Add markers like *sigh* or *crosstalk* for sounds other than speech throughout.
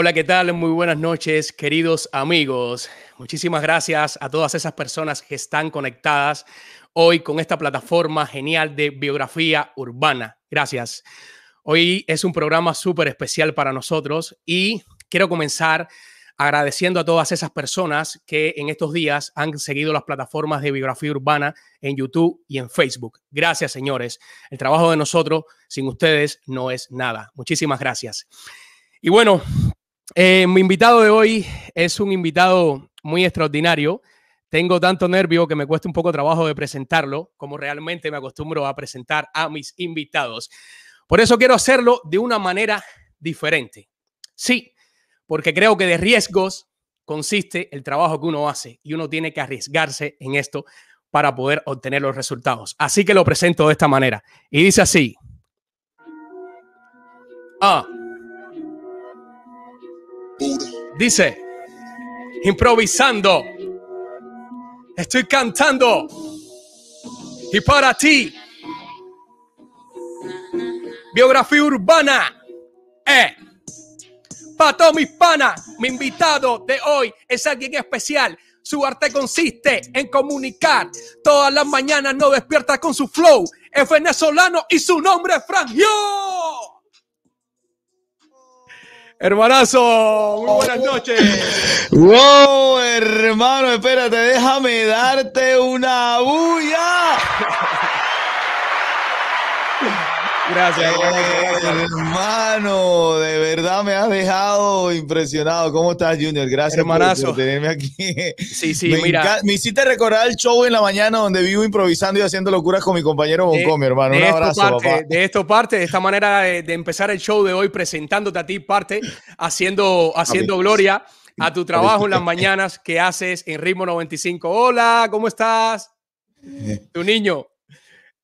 Hola, ¿qué tal? Muy buenas noches, queridos amigos. Muchísimas gracias a todas esas personas que están conectadas hoy con esta plataforma genial de biografía urbana. Gracias. Hoy es un programa súper especial para nosotros y quiero comenzar agradeciendo a todas esas personas que en estos días han seguido las plataformas de biografía urbana en YouTube y en Facebook. Gracias, señores. El trabajo de nosotros sin ustedes no es nada. Muchísimas gracias. Y bueno, eh, mi invitado de hoy es un invitado muy extraordinario. Tengo tanto nervio que me cuesta un poco trabajo de presentarlo, como realmente me acostumbro a presentar a mis invitados. Por eso quiero hacerlo de una manera diferente. Sí, porque creo que de riesgos consiste el trabajo que uno hace y uno tiene que arriesgarse en esto para poder obtener los resultados. Así que lo presento de esta manera. Y dice así. Ah. Dice, improvisando. Estoy cantando. Y para ti. Biografía urbana. Eh. Para todos mis panas, mi invitado de hoy es alguien especial. Su arte consiste en comunicar. Todas las mañanas no despierta con su flow. Es venezolano y su nombre es Frangio. Hermanazo, muy buenas noches. Wow, hermano, espérate, déjame darte una bulla. Gracias, hermano. De verdad me has dejado impresionado. ¿Cómo estás, Junior? Gracias Hermanazo. por, tenerme aquí. Sí, sí, me mira. Me hiciste recordar el show en la mañana donde vivo improvisando y haciendo locuras con mi compañero Bonco, mi hermano. Un de abrazo, esto parte, papá. De esto parte, de esta manera de, de, empezar el show de hoy presentándote a ti parte, haciendo, haciendo gloria a tu trabajo en las mañanas que haces en Ritmo 95. Hola, ¿cómo estás? Tu niño.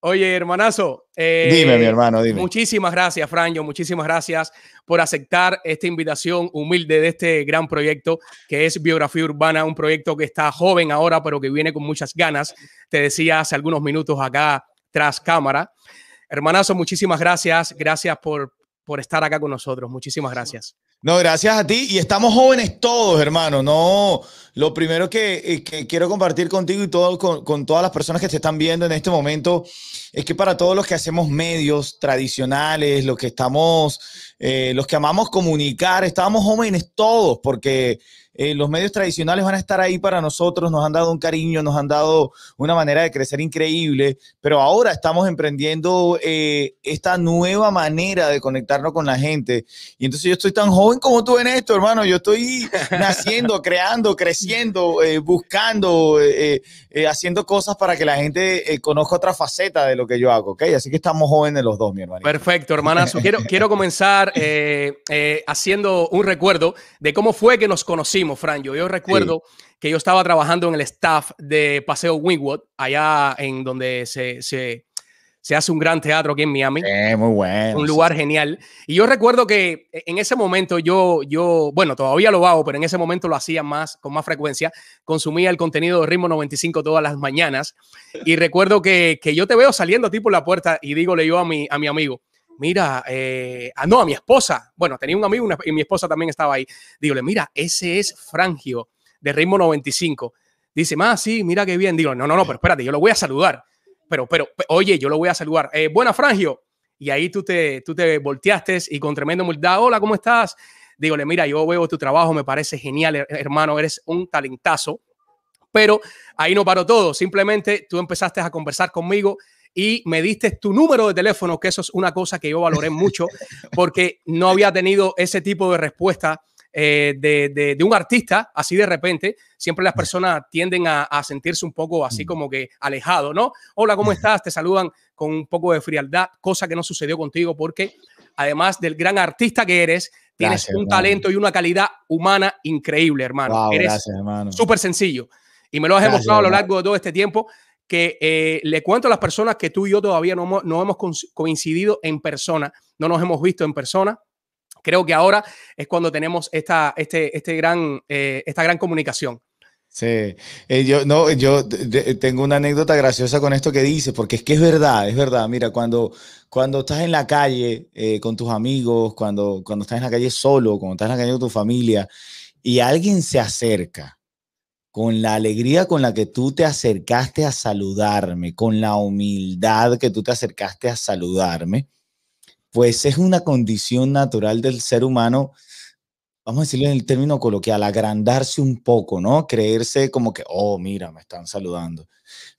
Oye, hermanazo. Eh, dime, mi hermano, dime. Muchísimas gracias, Franjo. Muchísimas gracias por aceptar esta invitación humilde de este gran proyecto que es Biografía Urbana, un proyecto que está joven ahora, pero que viene con muchas ganas. Te decía hace algunos minutos acá tras cámara. Hermanazo, muchísimas gracias. Gracias por, por estar acá con nosotros. Muchísimas gracias. No, gracias a ti. Y estamos jóvenes todos, hermano. No, lo primero que, que quiero compartir contigo y todo, con, con, todas las personas que te están viendo en este momento es que para todos los que hacemos medios tradicionales, los que estamos, eh, los que amamos comunicar, estamos jóvenes todos, porque eh, los medios tradicionales van a estar ahí para nosotros, nos han dado un cariño, nos han dado una manera de crecer increíble, pero ahora estamos emprendiendo eh, esta nueva manera de conectarnos con la gente. Y entonces yo estoy tan joven como tú en esto, hermano. Yo estoy *laughs* naciendo, creando, creciendo, eh, buscando, haciendo cosas para que la gente conozca otra faceta de lo que yo hago, ¿ok? Así que estamos jóvenes los dos, mi hermano. Perfecto, hermanazo. *laughs* Quiero, quiero comenzar haciendo un recuerdo de cómo fue que nos conocimos, Fran. Yo, yo recuerdo sí. que yo estaba trabajando en el staff de Paseo Wingwood, allá en donde se, se se hace un gran teatro aquí en Miami. Eh, muy bueno. Un lugar genial. Y yo recuerdo que en ese momento yo, yo, bueno, todavía lo hago, pero en ese momento lo hacía más, con más frecuencia. Consumía el contenido de Ritmo 95 todas las mañanas. Y recuerdo que, que yo te veo saliendo a ti por la puerta y digo, le yo a mi, a mi amigo, mira, eh, ah, no, a mi esposa. Bueno, tenía un amigo una, y mi esposa también estaba ahí. Dígole, mira, ese es Frangio de Ritmo 95. Dice, más, sí, mira qué bien. Digo, no, no, no, pero espérate, yo lo voy a saludar pero, pero, oye, yo lo voy a saludar. Eh, buena, Frangio. Y ahí tú te, tú te volteaste y con tremenda humildad, hola, ¿cómo estás? Dígole, mira, yo veo tu trabajo, me parece genial, hermano, eres un talentazo. Pero ahí no paró todo, simplemente tú empezaste a conversar conmigo y me diste tu número de teléfono, que eso es una cosa que yo valoré mucho, porque no había tenido ese tipo de respuesta eh, de, de, de, un artista así de repente, siempre las personas tienden a, a, sentirse un poco así como que alejado, ¿no? Hola, ¿cómo estás? Te saludan con un poco de frialdad, cosa que no sucedió contigo porque además del gran artista que eres, tienes gracias, un hermano. talento y una calidad humana increíble, hermano. Wow, eres súper sencillo. Y me lo has gracias, demostrado a lo largo de todo este tiempo que eh, le cuento a las personas que tú y yo todavía no, no hemos coincidido en persona, no nos hemos visto en persona, creo que ahora es cuando tenemos esta, este, este gran, eh, esta gran comunicación. Sí, eh, yo, no, yo tengo una anécdota graciosa con esto que dices, porque es que es verdad, es verdad. Mira, cuando, cuando estás en la calle con tus amigos, cuando, cuando estás en la calle solo, cuando estás en la calle con tu familia, y alguien se acerca con la alegría con la que tú te acercaste a saludarme, con la humildad que tú te acercaste a saludarme, pues es una condición natural del ser humano vamos a decirlo en el término coloquial, agrandarse un poco, ¿no? Creerse como que, oh, mira, me están saludando.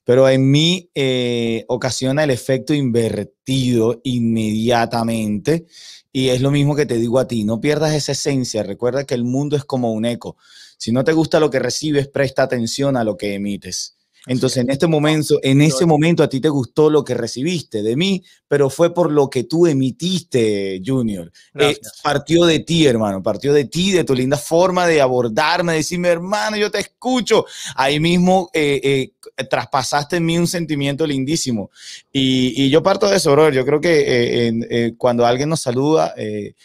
Pero en mí eh, ocasiona el efecto invertido inmediatamente. Y es lo mismo que te digo a ti, no pierdas esa esencia. Recuerda que el mundo es como un eco. Si no te gusta lo que recibes, presta atención a lo que emites. Entonces, en este momento, en ese momento a ti te gustó lo que recibiste de mí, pero fue por lo que tú emitiste, Junior. Eh, partió de ti, hermano, partió de ti, de tu linda forma de abordarme, de decirme, hermano, yo te escucho. Ahí mismo eh, eh, traspasaste en mí un sentimiento lindísimo. Y, yo parto de eso, bro. Yo creo que cuando alguien nos saluda, eh,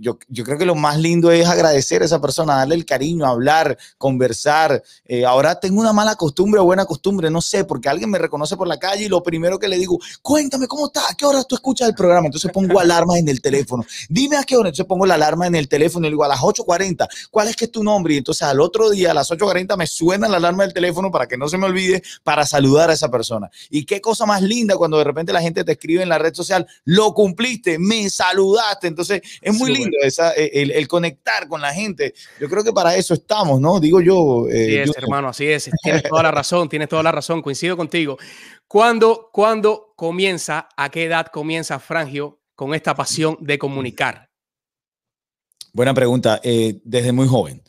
yo, yo, creo que lo más lindo es agradecer a esa persona, darle el cariño, hablar, conversar. Eh, ahora tengo una mala costumbre o buena costumbre, no sé, porque alguien me reconoce por la calle y lo primero que le digo, cuéntame cómo estás, a qué hora tú escuchas el programa. Entonces pongo alarmas en el teléfono. Dime a qué hora. Entonces pongo la alarma en el teléfono y le digo a las 8.40, ¿cuál es que es tu nombre? Y entonces al otro día, a las 8.40, me suena la alarma del teléfono para que no se me olvide, para saludar a esa persona. Y qué cosa más linda cuando de repente la gente te escribe en la red social, lo cumpliste, me saludaste. Entonces es muy lindo esa, eh, el, conectar con la gente. Yo creo que para eso estamos, ¿no? Digo yo. Eh, sí, es, hermano, así es. *laughs* Tienes toda la razón, tienes toda la razón, coincido contigo. ¿Cuándo, ¿Cuándo comienza, a qué edad comienza Frangio con esta pasión de comunicar? Buena pregunta. Eh, desde muy joven.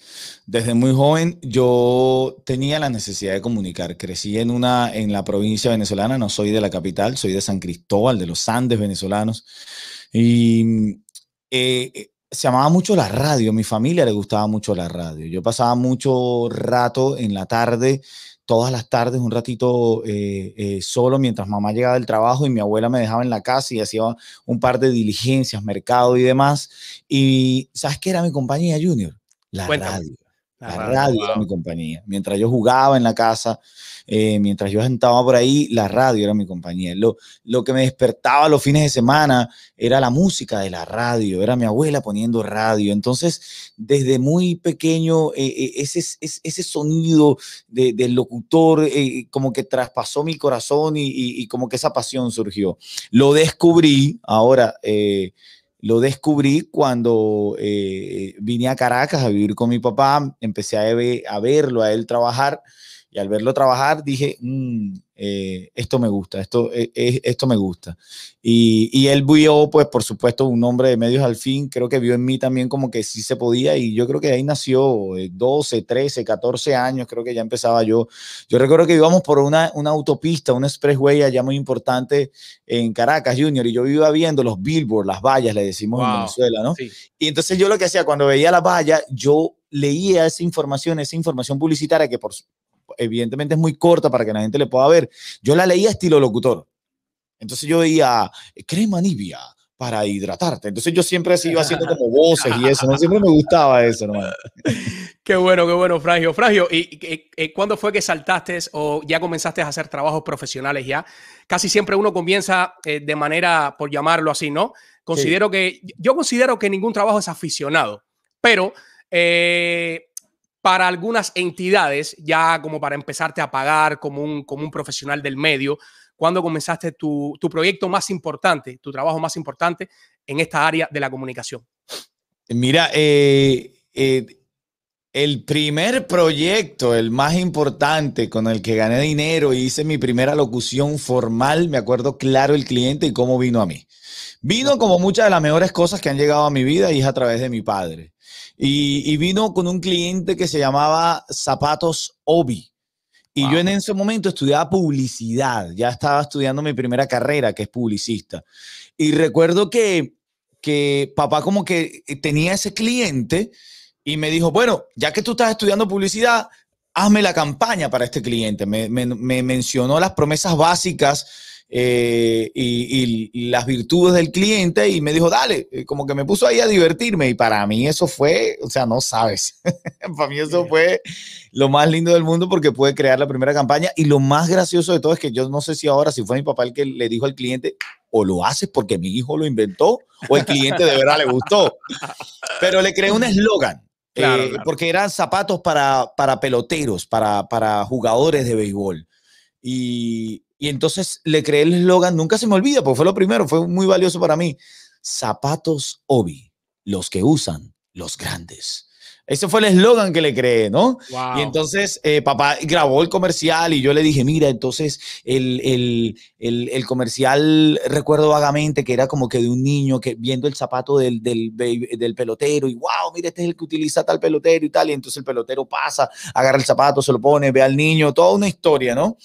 Desde muy joven yo tenía la necesidad de comunicar. Crecí en una en la provincia venezolana, no soy de la capital, soy de San Cristóbal, de los Andes venezolanos. Y eh, se llamaba mucho la radio, a mi familia le gustaba mucho la radio. Yo pasaba mucho rato en la tarde, todas las tardes, un ratito eh, eh, solo mientras mamá llegaba del trabajo y mi abuela me dejaba en la casa y hacía un par de diligencias, mercado y demás. Y ¿sabes qué era mi compañía, Junior? La radio. La, radio, era mi compañía. Mientras yo jugaba en la casa, eh, mientras yo estaba por ahí, la radio era mi compañía. Lo, lo que me despertaba los fines de semana era la música de la radio, era mi abuela poniendo radio. Entonces, desde muy pequeño, eh, eh, ese, ese, sonido del locutor como que traspasó mi corazón y, como que esa pasión surgió. Lo descubrí ahora. Lo descubrí cuando vine a Caracas a vivir con mi papá, empecé a, a verlo, a él trabajar y al verlo trabajar dije, mm, eh, esto me gusta, esto, eh, esto me gusta. Y, y, él vio, pues por supuesto, un hombre de medios al fin, creo que vio en mí también como que sí se podía y yo creo que ahí nació 12, 13, 14 años, creo que ya empezaba yo. Yo recuerdo que íbamos por una, una autopista, un expressway allá muy importante en Caracas, Junior, y yo iba viendo los billboards, las vallas, le decimos en Venezuela, ¿no? Y entonces yo lo que hacía cuando veía las vallas, yo leía esa información, esa información publicitaria que por, evidentemente es muy corta para que la gente le pueda ver. Yo la leía estilo locutor. Entonces yo veía crema nivia para hidratarte. Entonces yo siempre iba haciendo como voces y eso. ¿no? Siempre me gustaba eso, hermano. *laughs* Qué bueno, qué bueno, Fragio. Fragio, ¿y, cuándo fue que saltaste o ya comenzaste a hacer trabajos profesionales ya? Casi siempre uno comienza eh, de manera, por llamarlo así, ¿no? Considero que, yo considero que ningún trabajo es aficionado, pero eh, para algunas entidades, ya como para empezarte a pagar como un, como un profesional del medio, cuando comenzaste tu, proyecto más importante, tu trabajo más importante en esta área de la comunicación? Mira, eh, eh, el primer proyecto, el más importante con el que gané dinero y hice mi primera locución formal, me acuerdo claro el cliente y cómo vino a mí. Vino como muchas de las mejores cosas que han llegado a mi vida y es a través de mi padre. Y, vino con un cliente que se llamaba Zapatos Obi. Y yo en ese momento estudiaba publicidad, ya estaba estudiando mi primera carrera, que es publicista. Y recuerdo que, que papá como que tenía ese cliente y me dijo, bueno, ya que tú estás estudiando publicidad, hazme la campaña para este cliente. Me, me, me mencionó las promesas básicas eh, y, las virtudes del cliente y me dijo, dale, como que me puso ahí a divertirme y para mí eso fue, o sea, no sabes, *laughs* para mí eso fue lo más lindo del mundo porque pude crear la primera campaña y lo más gracioso de todo es que yo no sé si ahora, si fue mi papá el que le dijo al cliente, o lo haces porque mi hijo lo inventó o el cliente de verdad le gustó, pero le creé un eslogan. Eh, porque eran zapatos para, para peloteros, para, para jugadores de béisbol. Y, y entonces le creé el eslogan, nunca se me olvida, porque fue lo primero, fue muy valioso para mí. Zapatos Obi, los que usan los grandes. Ese fue el eslogan que le creé, ¿no? Y entonces eh, papá grabó el comercial y yo le dije, mira, entonces el, el, el, el, comercial recuerdo vagamente que era como que de un niño que viendo el zapato del, del, del, pelotero y wow, mira, este es el que utiliza tal pelotero y tal. Y entonces el pelotero pasa, agarra el zapato, se lo pone, ve al niño, toda una historia, ¿no?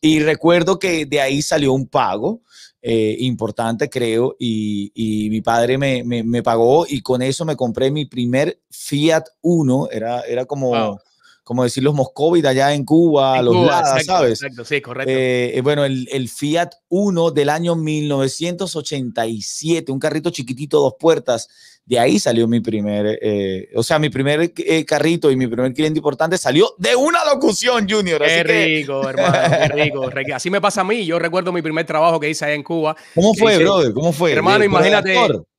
Y recuerdo que de ahí salió un pago eh, importante, creo, y, y mi padre me, me, pagó y con eso me compré mi primer Fiat Uno, era, era como... como decir los Moscovit allá en Cuba, los Lada, ¿sabes? Exacto, sí, correcto. Eh, eh, bueno, el, el, Fiat Uno del año 1987, un carrito chiquitito, dos puertas, de ahí salió mi primer, eh, o sea, mi primer eh, carrito y mi primer cliente importante salió de una locución, Junior. Qué rico, hermano, qué rico. Así me pasa a mí. Yo recuerdo mi primer trabajo que hice allá en Cuba. ¿Cómo fue, brother? ¿Cómo fue? Hermano, imagínate.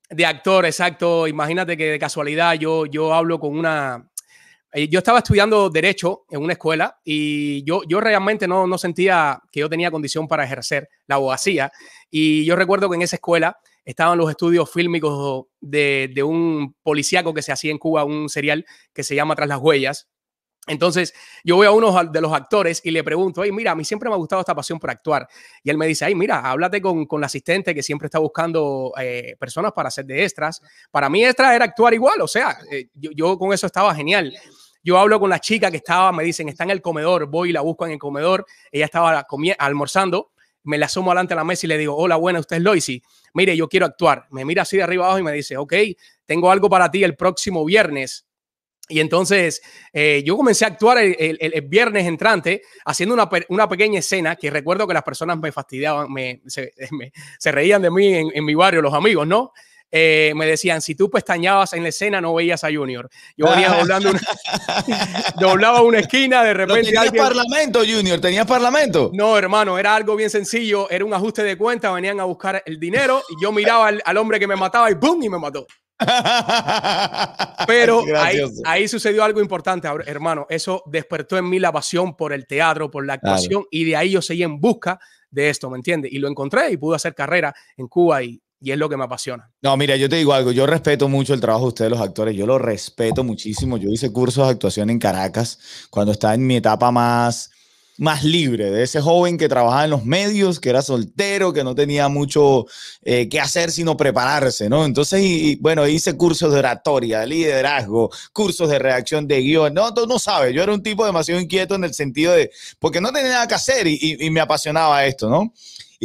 De actor? exacto. Imagínate que de casualidad yo, yo hablo con una, yo estaba estudiando derecho en una escuela y yo, yo realmente no, no sentía que yo tenía condición para ejercer la abogacía. Y yo recuerdo que en esa escuela estaban los estudios fílmicos de, de un policíaco que se hacía en Cuba, un serial que se llama Tras las Huellas. Entonces, yo voy a uno de los actores y le pregunto, ay, mira, a mí siempre me ha gustado esta pasión por actuar. Y él me dice, ay, mira, háblate con, con la asistente que siempre está buscando eh, personas para hacer de extras. Para mí, extra era actuar igual, o sea, eh, yo, yo, con eso estaba genial. Yo hablo con la chica que estaba, me dicen, está en el comedor, voy y la busco en el comedor. Ella estaba almorzando me la asomo adelante a la mesa y le digo, hola, buena, usted es Loisy. Mire, yo quiero actuar. Me mira así de arriba abajo y me dice, ok, tengo algo para ti el próximo viernes. Y entonces eh, yo comencé a actuar el, viernes entrante haciendo una, una, pequeña escena que recuerdo que las personas me fastidiaban, me, se, *laughs* reían de mí en mi barrio, los amigos, ¿no? Eh, me decían, si tú pestañabas en la escena, no veías a Junior. Yo venía doblando una, *laughs* doblaba una esquina, de repente. ¿Tenías parlamento, Junior? ¿Tenías parlamento? No, hermano, era algo bien sencillo. Era un ajuste de cuenta, venían a buscar el dinero y yo miraba al, hombre que me mataba y ¡pum! y me mató. *laughs* Pero ahí, ahí, sucedió algo importante, hermano. Eso despertó en mí la pasión por el teatro, por la actuación, y de ahí yo seguí en busca de esto, ¿me entiendes? Y lo encontré y pude hacer carrera en Cuba y, y es lo que me apasiona. No, mira, yo te digo algo, yo respeto mucho el trabajo de ustedes, los actores, yo lo respeto muchísimo. Yo hice cursos de actuación en Caracas cuando estaba en mi etapa más, más libre, de ese joven que trabajaba en los medios, que era soltero, que no tenía mucho eh, que hacer sino prepararse, ¿no? Entonces, y, bueno, hice cursos de oratoria, de liderazgo, cursos de reacción de guion. No, tú no sabes, yo era un tipo demasiado inquieto en el sentido de, porque no tenía nada que hacer y me apasionaba esto, ¿no?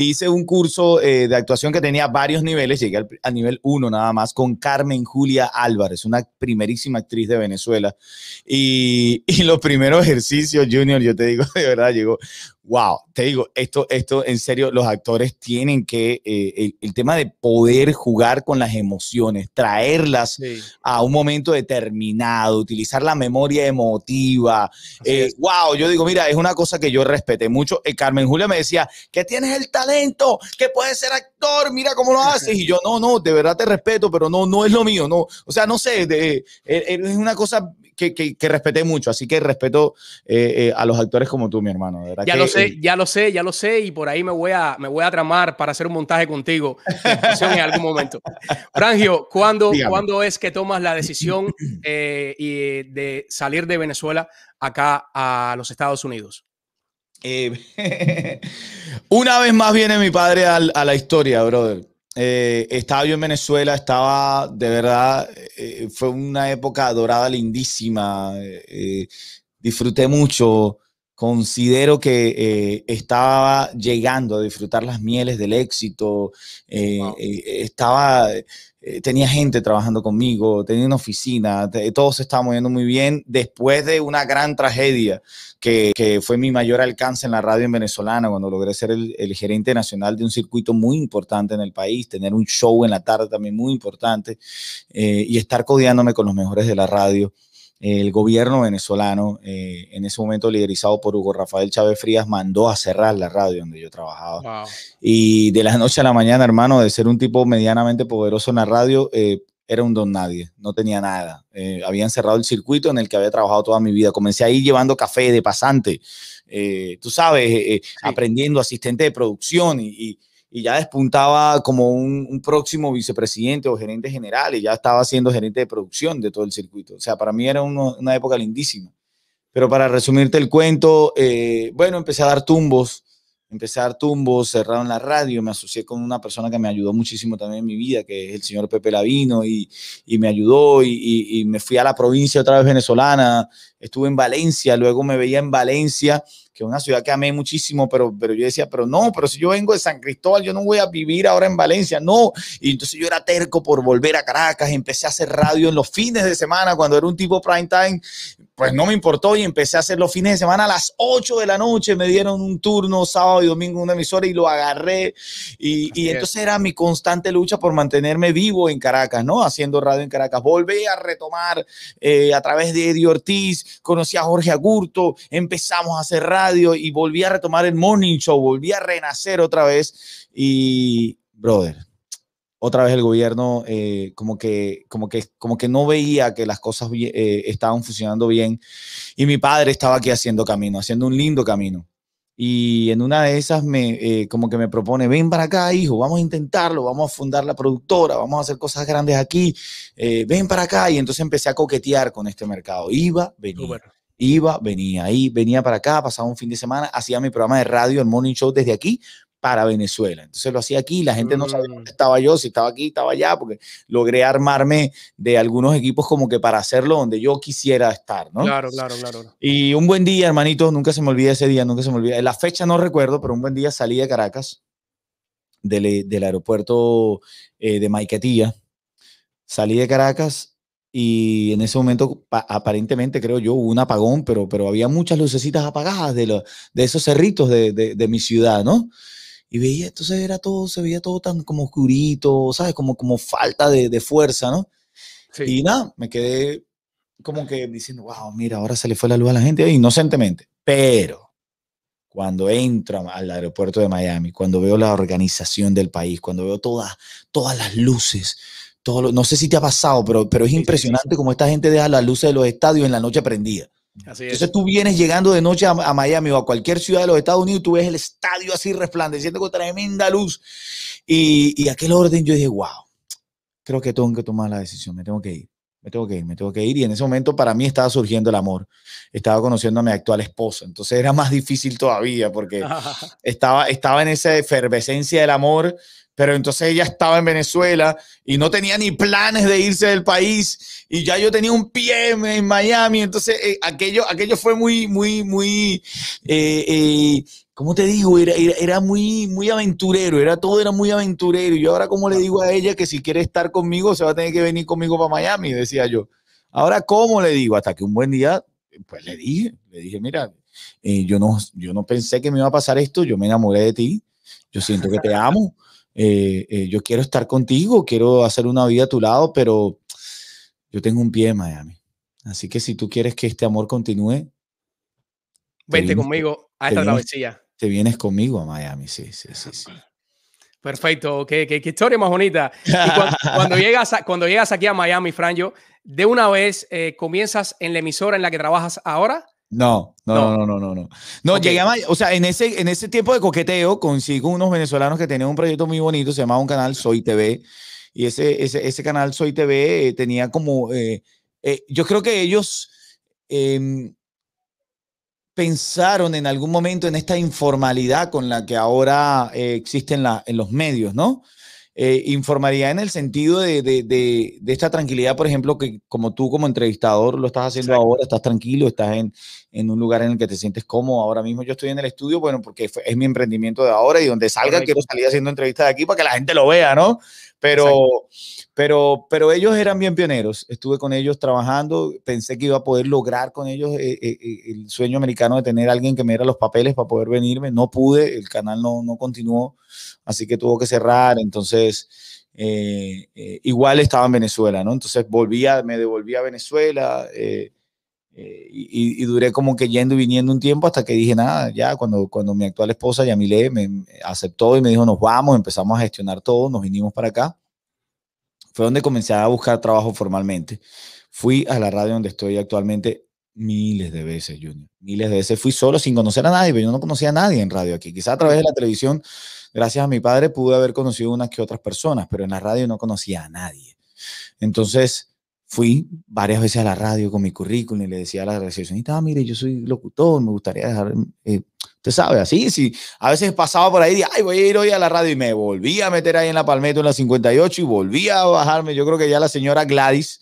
Hice un curso eh, de actuación que tenía varios niveles, llegué al, nivel uno nada más, con Carmen Julia Álvarez, una primerísima actriz de Venezuela. Y, *laughs* y los primeros ejercicios, Junior, yo te digo, *laughs* de verdad, llegó, wow, te digo, esto, esto en serio, los actores tienen que, eh, el, tema de poder jugar con las emociones, traerlas a un momento determinado, utilizar la memoria emotiva. Eh, wow, yo digo, mira, es una cosa que yo respeté mucho. Eh, Carmen Julia me decía, que tienes el talento, que puedes ser actor, mira cómo lo haces. Y yo, no, no, de verdad te respeto, pero no, no es lo mío, no. O sea, no sé, es una cosa que, que, respeté mucho, así que respeto eh, eh, a los actores como tú, mi hermano. ya lo sé, ya lo sé, ya lo sé, y por ahí me voy a, me voy a tramar para hacer un montaje contigo en algún momento. Frangio, ¿cuándo, *laughs* ¿cuándo es que tomas la decisión eh, y de salir de Venezuela acá a los Estados Unidos? *laughs* una vez más viene mi padre a la historia, brother. Eh, estaba yo en Venezuela, estaba de verdad, eh, fue una época dorada lindísima, eh, disfruté mucho, considero que estaba llegando a disfrutar las mieles del éxito, estaba, eh, tenía gente trabajando conmigo, tenía una oficina, todo se estaba moviendo muy bien. Después de una gran tragedia que, fue mi mayor alcance en la radio en venezolana, cuando logré ser el, el, gerente nacional de un circuito muy importante en el país, tener un show en la tarde también muy importante eh, y estar codeándome con los mejores de la radio el gobierno venezolano, eh, en ese momento liderizado por Hugo Rafael Chávez Frías, mandó a cerrar la radio donde yo trabajaba. Y de la noche a la mañana, hermano, de ser un tipo medianamente poderoso en la radio, eh, era un don nadie, no tenía nada. Eh, habían cerrado el circuito en el que había trabajado toda mi vida. Comencé ahí llevando café de pasante, tú sabes, aprendiendo asistente de producción y y ya despuntaba como un, próximo vicepresidente o gerente general y ya estaba siendo gerente de producción de todo el circuito. O sea, para mí era una época lindísima. Pero para resumirte el cuento, eh, bueno, empecé a dar tumbos, empecé a dar tumbos, cerraron la radio, me asocié con una persona que me ayudó muchísimo también en mi vida, que es el señor Pepe Lavino, y, y me ayudó y, y, me fui a la provincia otra vez venezolana, estuve en Valencia, luego me veía en Valencia que es una ciudad que amé muchísimo, pero, pero yo decía, pero no, pero si yo vengo de San Cristóbal, yo no voy a vivir ahora en Valencia, no. Y entonces yo era terco por volver a Caracas, empecé a hacer radio en los fines de semana, cuando era un tipo prime time, pues no me importó y empecé a hacer los fines de semana a las 8 de la noche, me dieron un turno sábado y domingo una emisora y lo agarré. Y, y entonces era mi constante lucha por mantenerme vivo en Caracas, ¿no? Haciendo radio en Caracas. Volví a retomar eh, a través de Eddie Ortiz, conocí a Jorge Agurto, empezamos a hacer radio y volví a retomar el morning show, volví a renacer otra vez y, brother, otra vez el gobierno eh, como, que, como, que, como que no veía que las cosas eh, estaban funcionando bien y mi padre estaba aquí haciendo camino, haciendo un lindo camino. Y en una de esas me, eh, como que me propone, ven para acá, hijo, vamos a intentarlo, vamos a fundar la productora, vamos a hacer cosas grandes aquí, ven para acá. Y entonces empecé a coquetear con este mercado. Iba, venía iba, venía ahí, venía para acá, pasaba un fin de semana, hacía mi programa de radio, el Morning Show desde aquí para Venezuela. Entonces lo hacía aquí, la gente no sabía dónde mm. estaba yo, si estaba aquí, estaba allá, porque logré armarme de algunos equipos como que para hacerlo donde yo quisiera estar, ¿no? Claro, claro, claro. Y un buen día, hermanito, nunca se me olvida ese día, nunca se me olvida. La fecha no recuerdo, pero un buen día salí de Caracas, del, del aeropuerto eh, de Maiquetía. Salí de Caracas y en ese momento aparentemente creo yo hubo un apagón, pero, pero había muchas lucecitas apagadas de, de esos cerritos de, de, mi ciudad, ¿no? Y veía, entonces era todo, se veía todo tan como oscurito, ¿sabes? Como, como falta de, fuerza, ¿no? Y nada, me quedé como que diciendo, wow, mira, ahora se le fue la luz a la gente, inocentemente. Pero cuando entro al aeropuerto de Miami, cuando veo la organización del país, cuando veo todas, todas las luces, no sé si te ha pasado, pero, pero es impresionante cómo esta gente deja las luces de los estadios en la noche prendida. Entonces tú vienes llegando de noche a, Miami o a cualquier ciudad de los Estados Unidos, tú ves el estadio así resplandeciendo con tremenda luz. Y, y aquel orden yo dije, wow, creo que tengo que tomar la decisión, me tengo que ir, me tengo que ir, me tengo que ir. Y en ese momento para mí estaba surgiendo el amor, estaba conociendo a mi actual esposa, entonces era más difícil todavía porque *laughs* estaba, estaba en esa efervescencia del amor pero entonces ella estaba en Venezuela y no tenía ni planes de irse del país y ya yo tenía un pie en Miami, entonces eh, aquello, aquello fue muy, muy, muy, eh, eh, ¿cómo te digo? Era, era, muy, muy aventurero, era todo era muy aventurero y yo ahora cómo le digo a ella que si quiere estar conmigo se va a tener que venir conmigo para Miami, decía yo. Ahora, ¿cómo le digo? Hasta que un buen día, pues le dije, le dije, mira, yo, no, yo no pensé que me iba a pasar esto, yo me enamoré de ti, yo siento que te amo. Eh, eh, yo quiero estar contigo, quiero hacer una vida a tu lado, pero yo tengo un pie en Miami. Así que si tú quieres que este amor continúe, vente conmigo a esta travesía. Te vienes conmigo a Miami, sí, sí, sí, sí. *laughs* Perfecto, qué, qué, historia más bonita. cuando, *laughs* llegas cuando llegas aquí a Miami, Franjo, de una vez eh, comienzas en la emisora en la que trabajas ahora. No, no, no, no, no, no. No, llegué a, o sea, en ese, en ese tiempo de coqueteo consigo unos venezolanos que tenían un proyecto muy bonito, se llamaba un canal Soy TV, y ese, ese, ese canal Soy TV eh, tenía como, eh, eh, yo creo que ellos em, pensaron en algún momento en esta informalidad con la que ahora existe en, la, en los medios, ¿no? eh, informaría en el sentido de, de, de, esta tranquilidad, por ejemplo, que como tú como entrevistador lo estás haciendo ahora, estás tranquilo, estás en, en, un lugar en el que te sientes cómodo. Ahora mismo yo estoy en el estudio, bueno, porque es mi emprendimiento de ahora y donde salga quiero salir haciendo entrevistas de aquí para que la gente lo vea, ¿no? Pero, pero, pero ellos eran bien pioneros. Estuve con ellos trabajando. Pensé que iba a poder lograr con ellos eh, eh, eh, el sueño americano de tener alguien que me diera los papeles para poder venirme. No pude, el canal no, no continuó, así que tuvo que cerrar. Entonces, igual estaba en Venezuela, ¿no? Entonces volvía, me devolví a Venezuela. y, duré como que yendo y viniendo un tiempo hasta que dije, nada, ya cuando, cuando mi actual esposa, Yamile, me aceptó y me dijo, nos vamos, empezamos a gestionar todo, nos vinimos para acá fue donde comencé a buscar trabajo formalmente. Fui a la radio donde estoy actualmente miles de veces, Junior. Miles de veces. Fui solo sin conocer a nadie, pero yo no conocía a nadie en radio aquí. Quizá a través de la televisión, gracias a mi padre, pude haber conocido unas que otras personas, pero en la radio no conocía a nadie. Entonces, fui varias veces a la radio con mi currículum y le decía a la recepcionista, ah, mire, yo soy locutor, me gustaría dejar, eh, usted sabe, así, sí, a veces pasaba por ahí y, ay, voy a ir hoy a la radio y me volví a meter ahí en la Palmetto en la 58 y volví a bajarme, yo creo que ya la señora Gladys,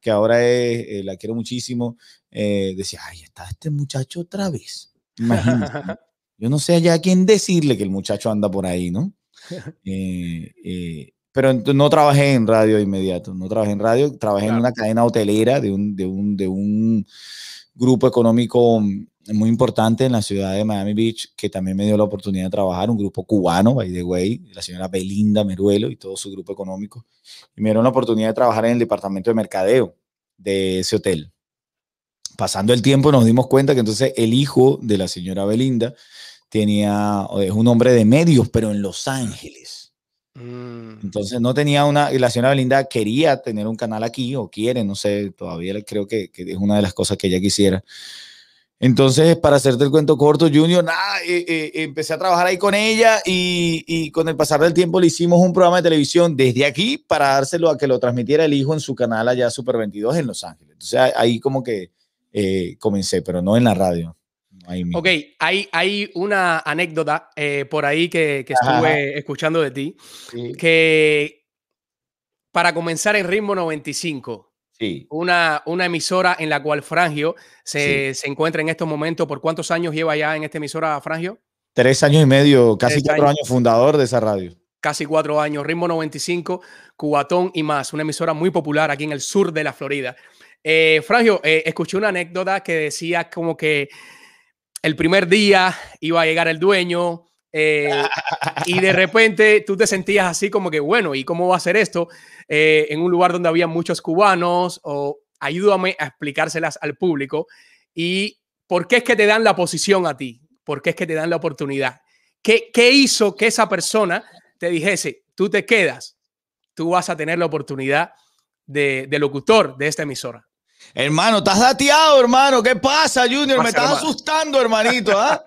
que ahora es, eh, la quiero muchísimo, eh, decía, ay, está este muchacho otra vez, imagínate. *laughs* yo no sé ya a quién decirle que el muchacho anda por ahí, ¿no? *laughs* eh, pero no trabajé en radio de inmediato, no trabajé en radio, trabajé en una cadena hotelera de un, de, un, de un grupo económico muy importante en la ciudad de Miami Beach, que también me dio la oportunidad de trabajar, un grupo cubano, by the way, la señora Belinda Meruelo y todo su grupo económico, y me dio la oportunidad de trabajar en el departamento de mercadeo de ese hotel. Pasando el tiempo nos dimos cuenta que entonces el hijo de la señora Belinda tenía, es un hombre de medios, pero en Los Ángeles. Mm. Entonces no tenía una, y la señora Belinda quería tener un canal aquí, o quiere, no sé, todavía creo que, que es una de las cosas que ella quisiera. Entonces, para hacerte el cuento corto, Junior, nada, eh, eh, empecé a trabajar ahí con ella y, y, con el pasar del tiempo le hicimos un programa de televisión desde aquí para dárselo a que lo transmitiera el hijo en su canal allá Super 22 en Los Ángeles. Entonces ahí como que eh, comencé, pero no en la radio. Ok, hay, hay una anécdota eh, por ahí que, estuve escuchando de ti, que para comenzar en ritmo 95, sí. una, una emisora en la cual Frangio se, encuentra en estos momentos, ¿por cuántos años lleva ya en esta emisora Frangio? Tres años y medio, casi cuatro años. fundador de esa radio. Casi cuatro años, ritmo 95, Cubatón y más, una emisora muy popular aquí en el sur de la Florida. Eh, Frangio, eh, escuché una anécdota que decía como que el primer día iba a llegar el dueño eh, y de *laughs* repente tú te sentías así como que, bueno, ¿y cómo va a ser esto eh, en un lugar donde había muchos cubanos? O ayúdame a explicárselas al público. ¿Y por qué es que te dan la posición a ti? ¿Por qué es que te dan la oportunidad? ¿Qué, qué hizo que esa persona te dijese, tú te quedas, tú vas a tener la oportunidad de, de locutor de esta emisora? Hermano, estás dateado, hermano. ¿Qué pasa, Junior? Me estás asustando, hermanito. ¿ah?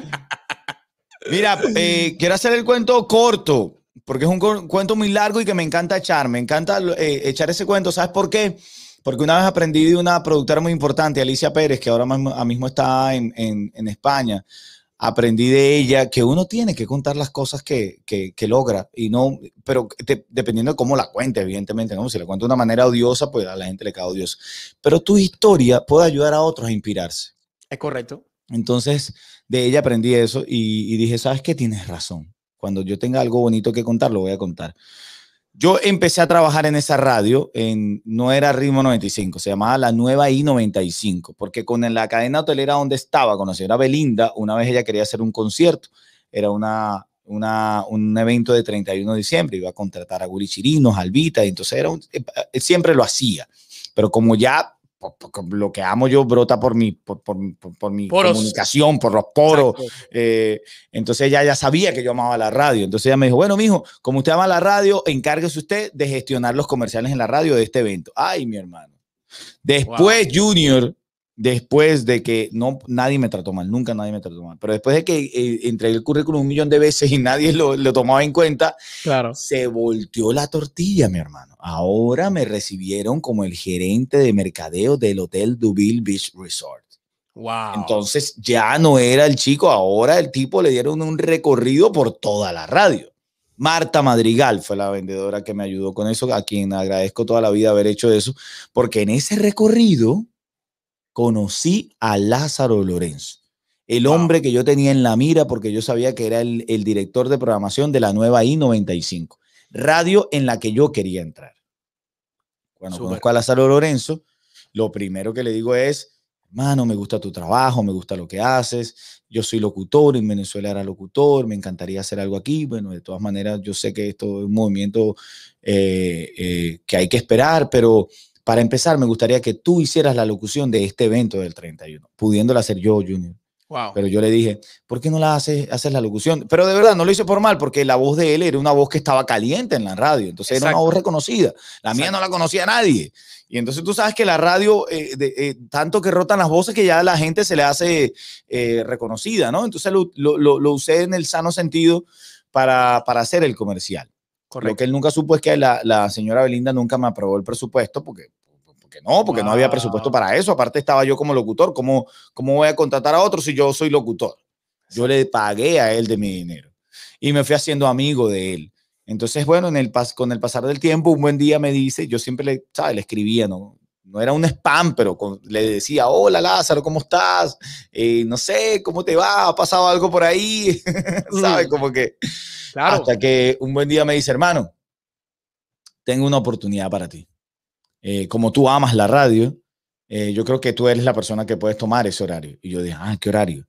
*laughs* Mira, eh, quiero hacer el cuento corto, porque es un cuento muy largo y que me encanta echar. Me encanta eh, echar ese cuento. ¿Sabes por qué? Porque una vez aprendí de una productora muy importante, Alicia Pérez, que ahora mismo, está en, en España aprendí de ella que uno tiene que contar las cosas que, que, logra y no, pero dependiendo de cómo la cuente, evidentemente, ¿no? Si la cuenta de una manera odiosa, pues a la gente le cae odioso. Pero tu historia puede ayudar a otros a inspirarse. Es correcto. Entonces, de ella aprendí eso y, y dije, ¿sabes qué? Tienes razón. Cuando yo tenga algo bonito que contar, lo voy a contar. Yo empecé a trabajar en esa radio, en, no era Ritmo 95, se llamaba la Nueva I-95, porque con la cadena hotelera donde estaba, con la señora Belinda, una vez ella quería hacer un concierto, era una, una, un evento de 31 de diciembre, iba a contratar a Guri Chirinos, Albita, y entonces era eh, eh, siempre lo hacía, pero como ya lo que amo yo brota por mi, por, mi comunicación, por los poros. Eh, entonces ella ya sabía que yo amaba la radio. Entonces ella me dijo, bueno, mijo, como usted ama la radio, encárguese usted de gestionar los comerciales en la radio de este evento. Ay, mi hermano. Después, Junior, después de que no, nadie me trató mal, nunca nadie me trató mal, pero después de que eh, entregué el currículum un millón de veces y nadie lo, lo, tomaba en cuenta, claro. se volteó la tortilla, mi hermano. Ahora me recibieron como el gerente de mercadeo del Hotel Duville Beach Resort. Wow. Entonces ya no era el chico, ahora el tipo le dieron un recorrido por toda la radio. Marta Madrigal fue la vendedora que me ayudó con eso, a quien agradezco toda la vida haber hecho eso, porque en ese recorrido conocí a Lázaro Lorenzo, el hombre que yo tenía en la mira porque yo sabía que era el, director de programación de la nueva I-95. Radio en la que yo quería entrar. Cuando conozco a Lázaro Lorenzo, lo primero que le digo es, hermano, me gusta tu trabajo, me gusta lo que haces, yo soy locutor, en Venezuela era locutor, me encantaría hacer algo aquí. Bueno, de todas maneras, yo sé que esto es un movimiento eh, eh, que hay que esperar, pero para empezar, me gustaría que tú hicieras la locución de este evento del 31, pudiéndola hacer yo, Junior. Pero yo le dije, ¿por qué no la haces, haces la locución? Pero de verdad, no lo hice por mal, porque la voz de él era una voz que estaba caliente en la radio. Entonces era una voz reconocida. La mía no la conocía nadie. Y entonces tú sabes que la radio, eh, eh, tanto que rotan las voces que ya la gente se le hace eh, reconocida, ¿no? Entonces lo, lo, usé en el sano sentido para, para hacer el comercial. Correcto. Lo que él nunca supo es que la, la señora Belinda nunca me aprobó el presupuesto porque porque no, porque no había presupuesto para eso. Aparte estaba yo como locutor. ¿Cómo, ¿Cómo voy a contratar a otro si yo soy locutor? Yo le pagué a él de mi dinero y me fui haciendo amigo de él. Entonces, bueno, en el con el pasar del tiempo, un buen día me dice, yo siempre le, ¿sabes? le escribía, ¿no? No era un spam, pero le decía, hola Lázaro, ¿cómo estás? Eh, no sé, ¿cómo te va? ¿Ha pasado algo por ahí? *laughs* ¿Sabes? Mm. Como que... Hasta que un buen día me dice, hermano, tengo una oportunidad para ti. Eh, como tú amas la radio, eh, yo creo que tú eres la persona que puedes tomar ese horario. Y yo dije, ah, ¿qué horario?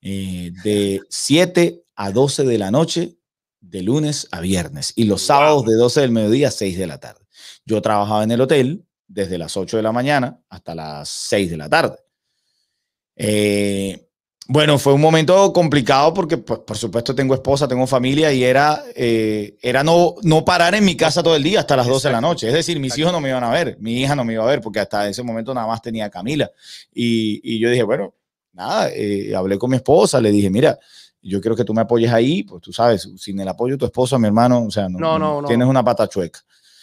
Eh, de *laughs* 7 a 12 de la noche, de lunes a viernes. Y los sábados de 12 del mediodía a 6 de la tarde. Yo trabajaba en el hotel desde las 8 de la mañana hasta las 6 de la tarde. Eh, bueno, fue un momento complicado porque, pues, por supuesto, tengo esposa, tengo familia y era, eh, era no, no parar en mi casa todo el día hasta las 12 de la noche. Es decir, mis hijos no me iban a ver, mi hija no me iba a ver porque hasta ese momento nada más tenía a Camila. Y, y yo dije, bueno, nada, eh, hablé con mi esposa, le dije, mira, yo quiero que tú me apoyes ahí, pues tú sabes, sin el apoyo de tu esposa, mi hermano, o sea, no, no, no tienes una pata chueca.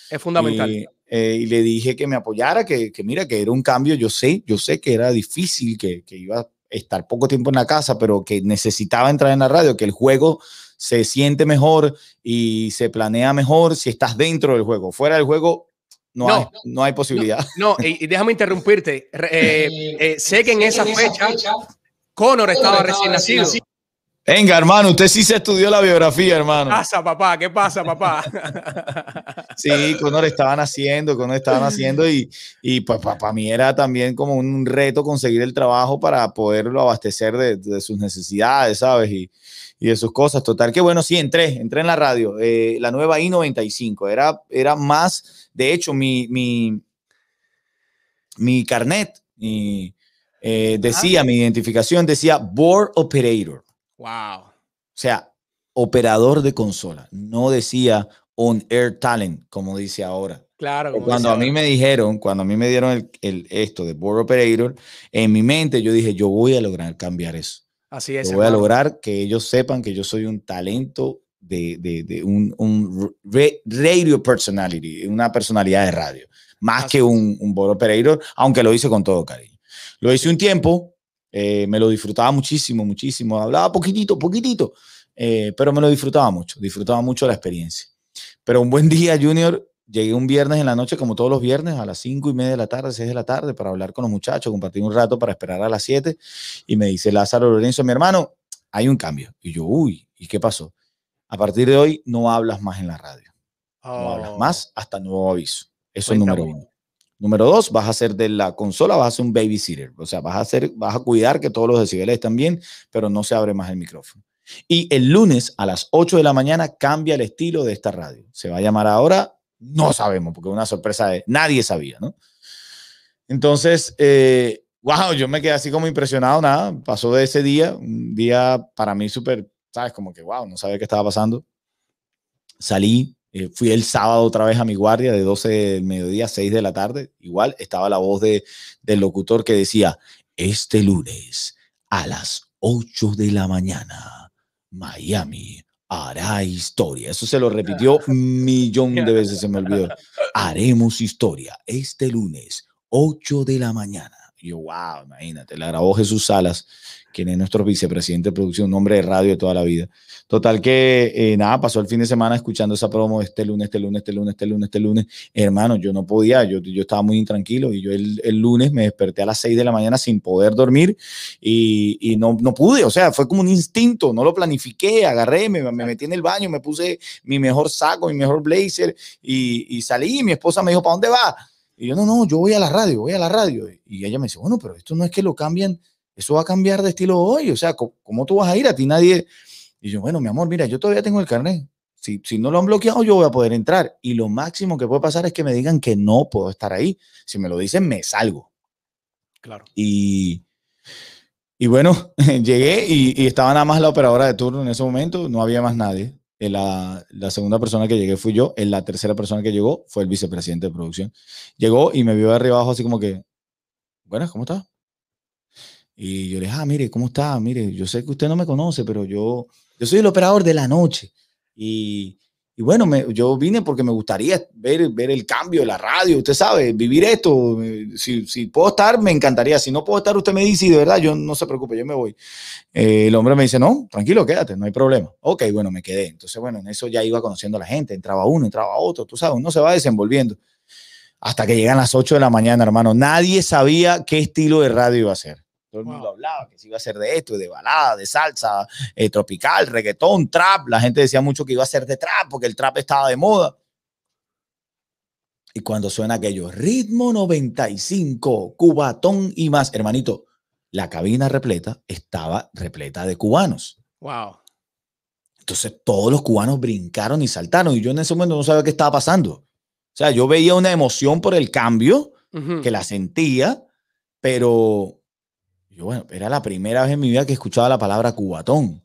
Es fundamental. Y, eh, y le dije que me apoyara, que, que, mira, que era un cambio, yo sé, yo sé que era difícil, que, que iba estar poco tiempo en la casa, pero que necesitaba entrar en la radio, que el juego se siente mejor y se planea mejor si estás dentro del juego. Fuera del juego, no, hay, no hay posibilidad. No, y, déjame interrumpirte. Eh, eh, sé que en esa fecha Conor estaba recién nacido. Venga, hermano, usted sí se estudió la biografía, hermano. ¿Qué pasa, papá? ¿Qué pasa, papá? *laughs* sí, Conor estaban haciendo, Conor estaban haciendo y, y pues para mí era también como un reto conseguir el trabajo para poderlo abastecer de, sus necesidades, ¿sabes? Y, y, de sus cosas. Total, que bueno, sí, entré, entré en la radio, eh, la nueva I-95. Era, era más, de hecho, mi, mi, mi carnet, eh, decía, mi identificación decía Board Operator. Wow. O sea, operador de consola. No decía on air talent, como dice ahora. Claro. Cuando a mí me dijeron, cuando a mí me dieron el, esto de board operator, en mi mente yo dije, yo voy a lograr cambiar eso. Así es. Yo voy a lograr que ellos sepan que yo soy un talento de, de, un, un, radio personality, una personalidad de radio, más que un, un board operator, aunque lo hice con todo cariño. Lo hice un tiempo, eh, me lo disfrutaba muchísimo, muchísimo. Hablaba poquitito, poquitito, eh, pero me lo disfrutaba mucho, disfrutaba mucho la experiencia. Pero un buen *laughs* día, Junior, llegué un viernes en la noche, como todos los viernes, a las cinco y media de la tarde, seis de la tarde, para hablar con los muchachos, compartir un rato para esperar a las siete. Y me dice Lázaro Lorenzo, mi hermano, hay un cambio. Y yo, uy, ¿y qué pasó? A partir de hoy no hablas más en la radio. No hablas oh. más hasta nuevo aviso. Eso es número uno. Número dos, vas a hacer de la consola, vas a hacer un babysitter. O sea, vas a, hacer, vas a cuidar que todos los decibeles están bien, pero no se abre más el micrófono. Y el lunes a las 8 de la mañana cambia el estilo de esta radio. Se va a llamar ahora, no sabemos, porque es una sorpresa de nadie sabía, ¿no? Entonces, eh, wow, yo me quedé así como impresionado, nada, pasó de ese día, un día para mí súper, ¿sabes? Como que, wow, no sabía qué estaba pasando. Salí, eh, fui el sábado otra vez a mi guardia de 12 del mediodía a 6 de la tarde. Igual estaba la voz de, del locutor que decía, este lunes a las 8 de la mañana, Miami hará historia. Eso se lo repitió *laughs* un millón de veces, se me olvidó. Haremos historia este lunes, 8 de la mañana. Y yo, wow, imagínate, la grabó Jesús Salas, quien es nuestro vicepresidente de producción, un hombre de radio de toda la vida. Total que eh, nada, pasó el fin de semana escuchando esa promo este lunes, este lunes, este lunes, este lunes, este lunes. Hermano, yo no podía, yo, yo estaba muy intranquilo y yo el, el lunes me desperté a las 6 de la mañana sin poder dormir y, y, no, no pude, o sea, fue como un instinto, no lo planifiqué, agarré, me, me metí en el baño, me puse mi mejor saco, mi mejor blazer y, y salí y mi esposa me dijo, ¿para dónde va? Y yo, no, no, yo voy a la radio, voy a la radio. Y ella me dice, bueno, pero esto no es que lo cambien, eso va a cambiar de estilo hoy. O sea, ¿cómo, tú vas a ir? A ti nadie. Y yo, bueno, mi amor, mira, yo todavía tengo el carnet. Si, si no lo han bloqueado, yo voy a poder entrar. Y lo máximo que puede pasar es que me digan que no puedo estar ahí. Si me lo dicen, me salgo. Claro. Y, y bueno, *laughs* llegué y, y, estaba nada más la operadora de turno en ese momento, no había más nadie. La, la, segunda persona que llegué fui yo, en la tercera persona que llegó fue el vicepresidente de producción. Llegó y me vio de arriba abajo así como que, buenas, ¿cómo está? Y yo le dije, ah, mire, ¿cómo está? Mire, yo sé que usted no me conoce, pero yo, yo soy el operador de la noche. Y, y bueno, me, yo vine porque me gustaría ver, ver el cambio de la radio, usted sabe, vivir esto. Si, si, puedo estar, me encantaría. Si no puedo estar, usted me dice y de verdad, yo no se preocupe, yo me voy. Eh, el hombre me dice, no, tranquilo, quédate, no hay problema. Ok, bueno, me quedé. Entonces, bueno, en eso ya iba conociendo a la gente, entraba uno, entraba otro, tú sabes, uno se va desenvolviendo. Hasta que llegan las 8 de la mañana, hermano. Nadie sabía qué estilo de radio iba a ser. Todo el mundo wow. hablaba que se iba a ser de esto, de balada, de salsa, eh, tropical, reggaetón, trap. La gente decía mucho que iba a ser de trap porque el trap estaba de moda. Y cuando suena aquello, ritmo 95, cubatón y más, hermanito, la cabina repleta estaba repleta de cubanos. Wow. Entonces todos los cubanos brincaron y saltaron y yo en ese momento no sabía qué estaba pasando. O sea, yo veía una emoción por el cambio, uh -huh. que la sentía, pero yo, bueno, era la primera vez en mi vida que escuchaba la palabra cubatón.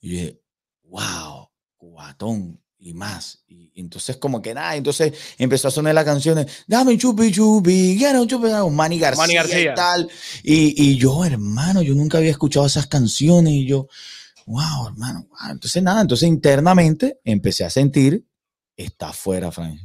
Y yo dije, wow, cubatón y más. Y, y entonces, como que nada, entonces empezó a sonar las canciones, dame chupi chupi, quiero chupi, Manny García, Manny García y tal. Y, y, yo, hermano, yo nunca había escuchado esas canciones y yo, wow, hermano, wow. Entonces, nada, entonces internamente empecé a sentir, está fuera, Frank.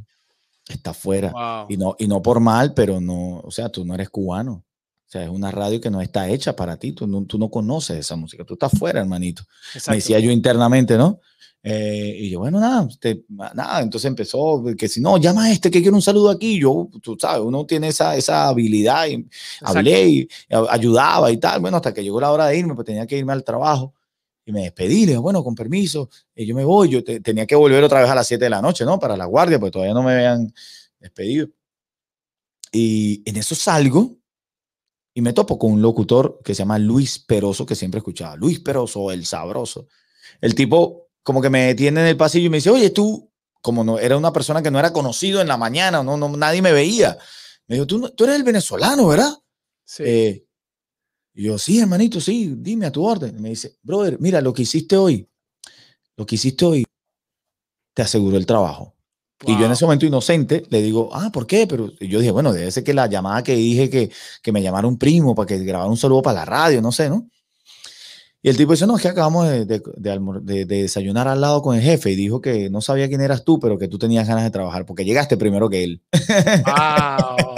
Está fuera. Wow. Y, no, y no por mal, pero no, o sea, tú no eres cubano. O sea, es una radio que no está hecha para ti. Tú no, tú no conoces esa música. Tú estás fuera, hermanito. Exacto. Me decía yo internamente, ¿no? Eh, y yo, bueno, nada, usted, nada. Entonces empezó, que si no, llama a este que quiero un saludo aquí. Yo, tú sabes, uno tiene esa, esa habilidad. Y hablé y ayudaba y tal. Bueno, hasta que llegó la hora de irme, pues tenía que irme al trabajo. Y me despedí, le dije, bueno, con permiso, y yo me voy. Yo te, tenía que volver otra vez a las 7 de la noche, ¿no? Para la guardia, porque todavía no me habían despedido. Y en eso salgo y me topo con un locutor que se llama Luis Peroso, que siempre escuchaba, Luis Peroso, el sabroso. El tipo como que me detiene en el pasillo y me dice, oye, tú, como no era una persona que no era conocido en la mañana, no, no nadie me veía. Me dijo, tú, tú eres el venezolano, ¿verdad? Sí. Eh, y yo, sí, hermanito, sí, dime a tu orden. Me dice, brother, mira, lo que hiciste hoy, lo que hiciste hoy, te aseguró el trabajo. Wow. Y yo en ese momento inocente le digo, ah, ¿por qué? Pero yo dije, bueno, debe ser que la llamada que dije que, que me llamara un primo para que grabara un saludo para la radio, no sé, ¿no? Y el tipo dice, no, es que acabamos de, de, de, de, desayunar al lado con el jefe y dijo que no sabía quién eras tú, pero que tú tenías ganas de trabajar porque llegaste primero que él. Wow.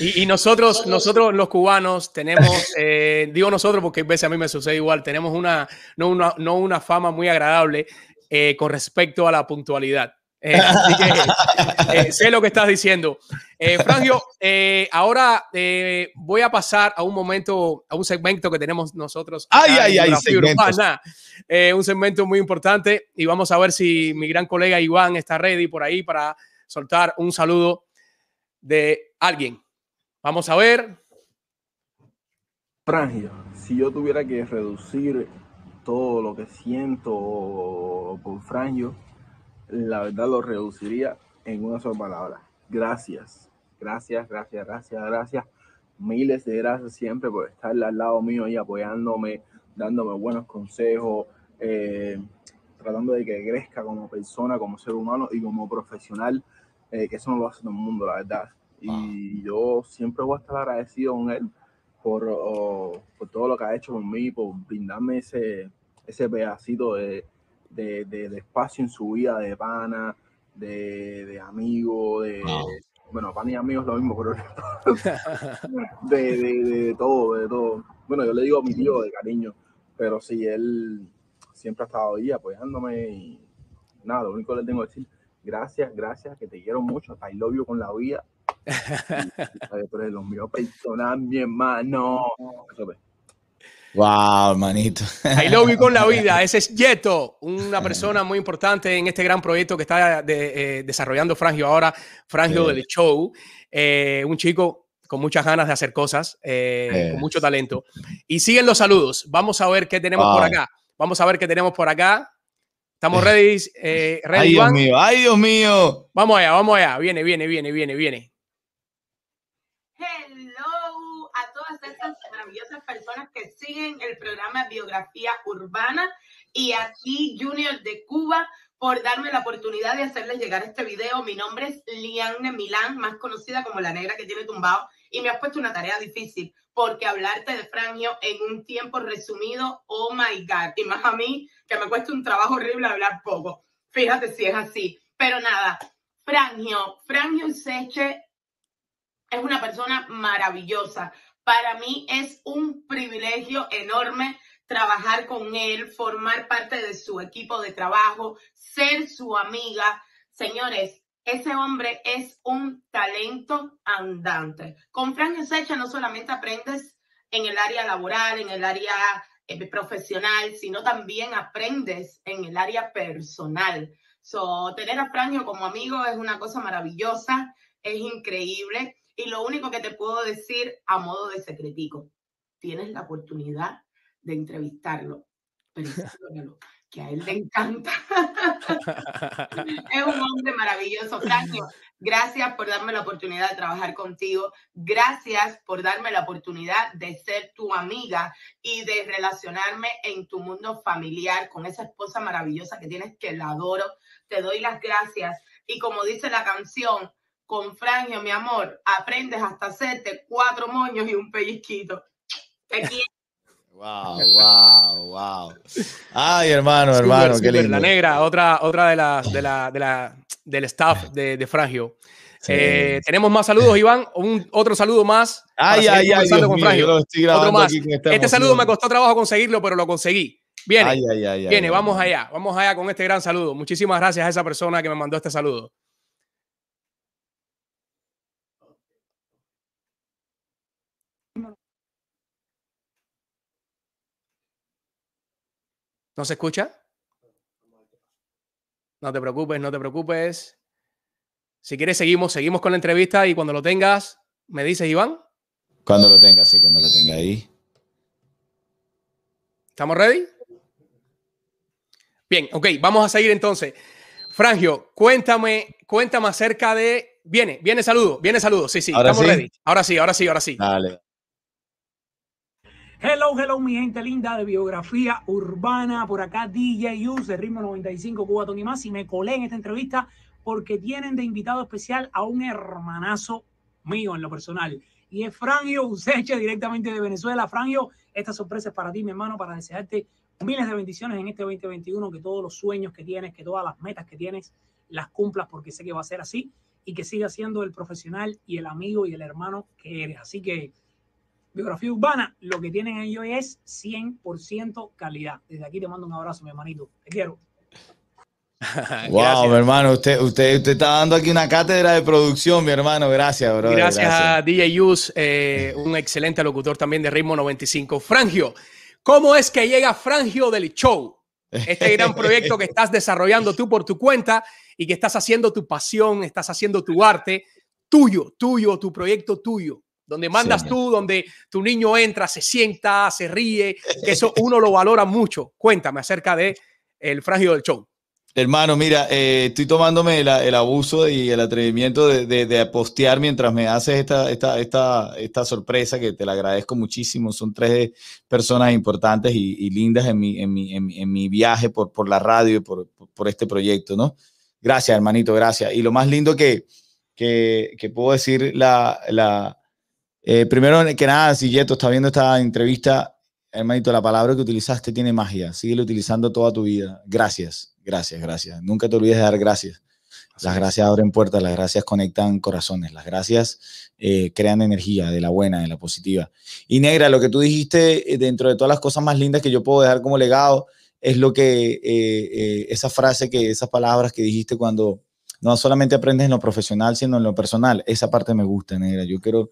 y, y, nosotros, nosotros los cubanos tenemos, eh, digo nosotros porque a veces a mí me sucede igual, tenemos una, no una, no una fama muy agradable eh, con respecto a la puntualidad. Eh, así que eh, sé lo que estás diciendo. Eh, Frangio, eh, ahora eh, voy a pasar a un momento, a un segmento que tenemos nosotros. Ay, ay, ay, urbana, un segmento muy importante y vamos a ver si mi gran colega Iván está ready por ahí para soltar un saludo de alguien. Vamos a ver. Frangio, si yo tuviera que reducir todo lo que siento por Frangio, la verdad lo reduciría en una sola palabra. Gracias, gracias, gracias, gracias, gracias. Miles de gracias siempre por estar al lado mío y apoyándome, dándome buenos consejos, eh, tratando de que crezca como persona, como ser humano y como profesional, eh, que eso no lo hace todo el mundo, la verdad. Y yo siempre voy a estar agradecido con él por, oh, por todo lo que ha hecho conmigo, por brindarme ese, ese pedacito de, de, de, de, espacio en su vida de pana, de, de amigo, de... Wow. Bueno, pana y amigos lo mismo, pero *laughs* de, de, todo, de todo. Bueno, yo le digo a mi tío de cariño, pero sí, él siempre ha estado ahí apoyándome y nada, lo único que le tengo que decir, gracias, gracias, que te quiero mucho, hasta love you con la vida. pero los míos personal, mi hermano. Wow, manito. I love you con la vida. *laughs* Ese es Yeto, una persona muy importante en este gran proyecto que está eh, desarrollando Frangio ahora, Frangio del Show. Eh, un chico con muchas ganas de hacer cosas, eh, con mucho talento. Y siguen los saludos. Vamos a ver qué tenemos por acá. Vamos a ver qué tenemos por acá. ¿Estamos *laughs* ready? ready ay, Dios mío, ay, Dios mío. Vamos allá, vamos allá. Viene, viene, viene, viene, viene. Maravillosas personas que siguen el programa Biografía Urbana y a ti, Junior de Cuba, por darme la oportunidad de hacerles llegar este video. Mi nombre es Lianne Milán, más conocida como la negra que tiene tumbado, y me has puesto una tarea difícil, porque hablarte de Frangio en un tiempo resumido, oh my God, y más a mí, que me cuesta un trabajo horrible hablar poco. Fíjate si es así. Pero nada, Frangio, Frangio Seche es una persona maravillosa. Para mí es un privilegio enorme trabajar con él, formar parte de su equipo de trabajo, ser su amiga. Señores, ese hombre es un talento andante. Con Frank Secha no solamente aprendes en el área laboral, en el área eh, profesional, sino también aprendes en el área personal. So, tener a Franjo como amigo es una cosa maravillosa, es increíble. Y lo único que te puedo decir a modo de secretico, tienes la oportunidad de entrevistarlo, pero *laughs* que a él le encanta. *laughs* es un hombre maravilloso. Franco, gracias por darme la oportunidad de trabajar contigo. Gracias por darme la oportunidad de ser tu amiga y de relacionarme en tu mundo familiar con esa esposa maravillosa que tienes, que la adoro. Te doy las gracias. Y como dice la canción, con Frangio, mi amor, aprendes hasta hacerte cuatro moños y un pellizquito. Te *laughs* quiero. Wow, wow, wow. Ay, hermano, hermano, qué lindo. La negra, otra, otra de las de la, de la, del staff de, de Frangio. Eh, tenemos más saludos, Iván. Un, otro saludo más. Ay, ay, ay, Dios con mío, otro más. este saludo me costó trabajo conseguirlo, pero lo conseguí. Viene, ay, ay, viene, vamos allá, vamos allá con este gran saludo. Muchísimas gracias a esa persona que me mandó este saludo. ¿No se escucha? No te preocupes, no te preocupes. Si quieres, seguimos, seguimos con la entrevista y cuando lo tengas, me dices, Iván. Cuando lo tengas, sí, cuando lo tenga ahí. ¿Estamos ready? Bien, ok, vamos a seguir entonces. Frangio, cuéntame, cuéntame acerca de. Viene, viene saludo, viene saludo. Sí, sí, estamos ready. Ahora sí, ahora sí, ahora sí. Dale. Hello, hello, mi gente linda de biografía urbana. Por acá DJ Us de Ritmo 95 Cuba Tony Más. Y me colé en esta entrevista porque tienen de invitado especial a un hermanazo mío en lo personal. Y es Frangio Useche directamente de Venezuela. Frangio, esta sorpresa es para ti, mi hermano, para desearte miles de bendiciones en este 2021. Que todos los sueños que tienes, que todas las metas que tienes, las cumplas porque sé que va a ser así. Y que sigas siendo el profesional y el amigo y el hermano que eres. Así que biografía urbana, lo que tienen ellos es 100% calidad. Desde aquí te mando un abrazo, mi hermanito. Te quiero. *laughs* wow, mi hermano, usted, usted, usted está dando aquí una cátedra de producción, mi hermano. Gracias, bro. Gracias, a DJ Yus, eh, un excelente locutor también de Ritmo 95. Frangio, ¿cómo es que llega Frangio del Show? Este gran *laughs* proyecto que estás desarrollando tú por tu cuenta y que estás haciendo tu pasión, estás haciendo tu arte, tuyo, tuyo, tu proyecto tuyo donde mandas tú, donde tu niño entra, se sienta, se ríe, que eso *laughs* uno lo valora mucho. Cuéntame acerca de el frágil del show. Hermano, mira, eh, estoy tomándome el, abuso y el atrevimiento de, postear mientras me haces esta, esta, esta, esta, sorpresa que te la agradezco muchísimo. Son tres personas importantes y, lindas en mi, en mi, en mi, viaje por, por la radio y por, por, este proyecto, ¿no? Gracias, hermanito, gracias. Y lo más lindo que, que, que puedo decir, la, la, eh, primero que nada, si Yeto está viendo esta entrevista, hermanito, la palabra que utilizaste tiene magia. Síguelo utilizando toda tu vida. Gracias, gracias, gracias. Nunca te olvides de dar gracias. Las gracias abren puertas, las gracias conectan corazones, las gracias eh, crean energía de la buena, de la positiva. Y negra, lo que tú dijiste eh, dentro de todas las cosas más lindas que yo puedo dejar como legado es lo que, eh, esa frase, que esas palabras que dijiste cuando no solamente aprendes en lo profesional, sino en lo personal. Esa parte me gusta, negra. Yo quiero,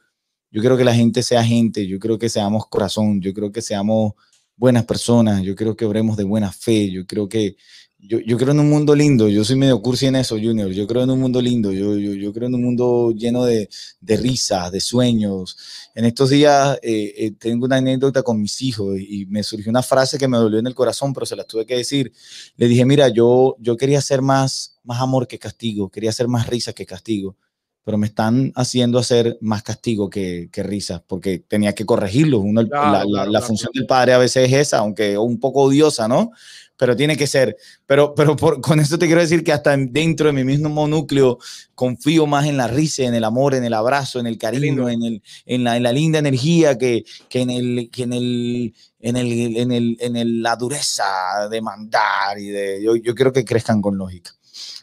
yo quiero que la gente sea gente, yo creo que seamos corazón, yo creo que seamos buenas personas, yo creo que obremos de buena fe, yo creo que yo, yo, creo en un mundo lindo, yo soy medio cursi en eso, Junior, yo creo en un mundo lindo, yo, yo, yo creo en un mundo lleno de, de risas, de sueños. En estos días eh, eh, tengo una anécdota con mis hijos y, me surgió una frase que me dolió en el corazón, pero se la tuve que decir. Le dije, mira, yo, yo quería ser más, más amor que castigo, quería ser más risa que castigo pero me están haciendo hacer más castigo que, que risas, porque tenía que corregirlo. la, la, función del padre a veces es esa, aunque un poco odiosa, ¿no? Pero tiene que ser. Pero, pero con esto te quiero decir que hasta dentro de mi mismo núcleo confío más en la risa, en el amor, en el abrazo, en el cariño, en, el, en, la, en la linda energía que, que, en, el, que en, el, en, el, en, el, en la dureza de mandar. Y de, yo, yo quiero que crezcan con lógica.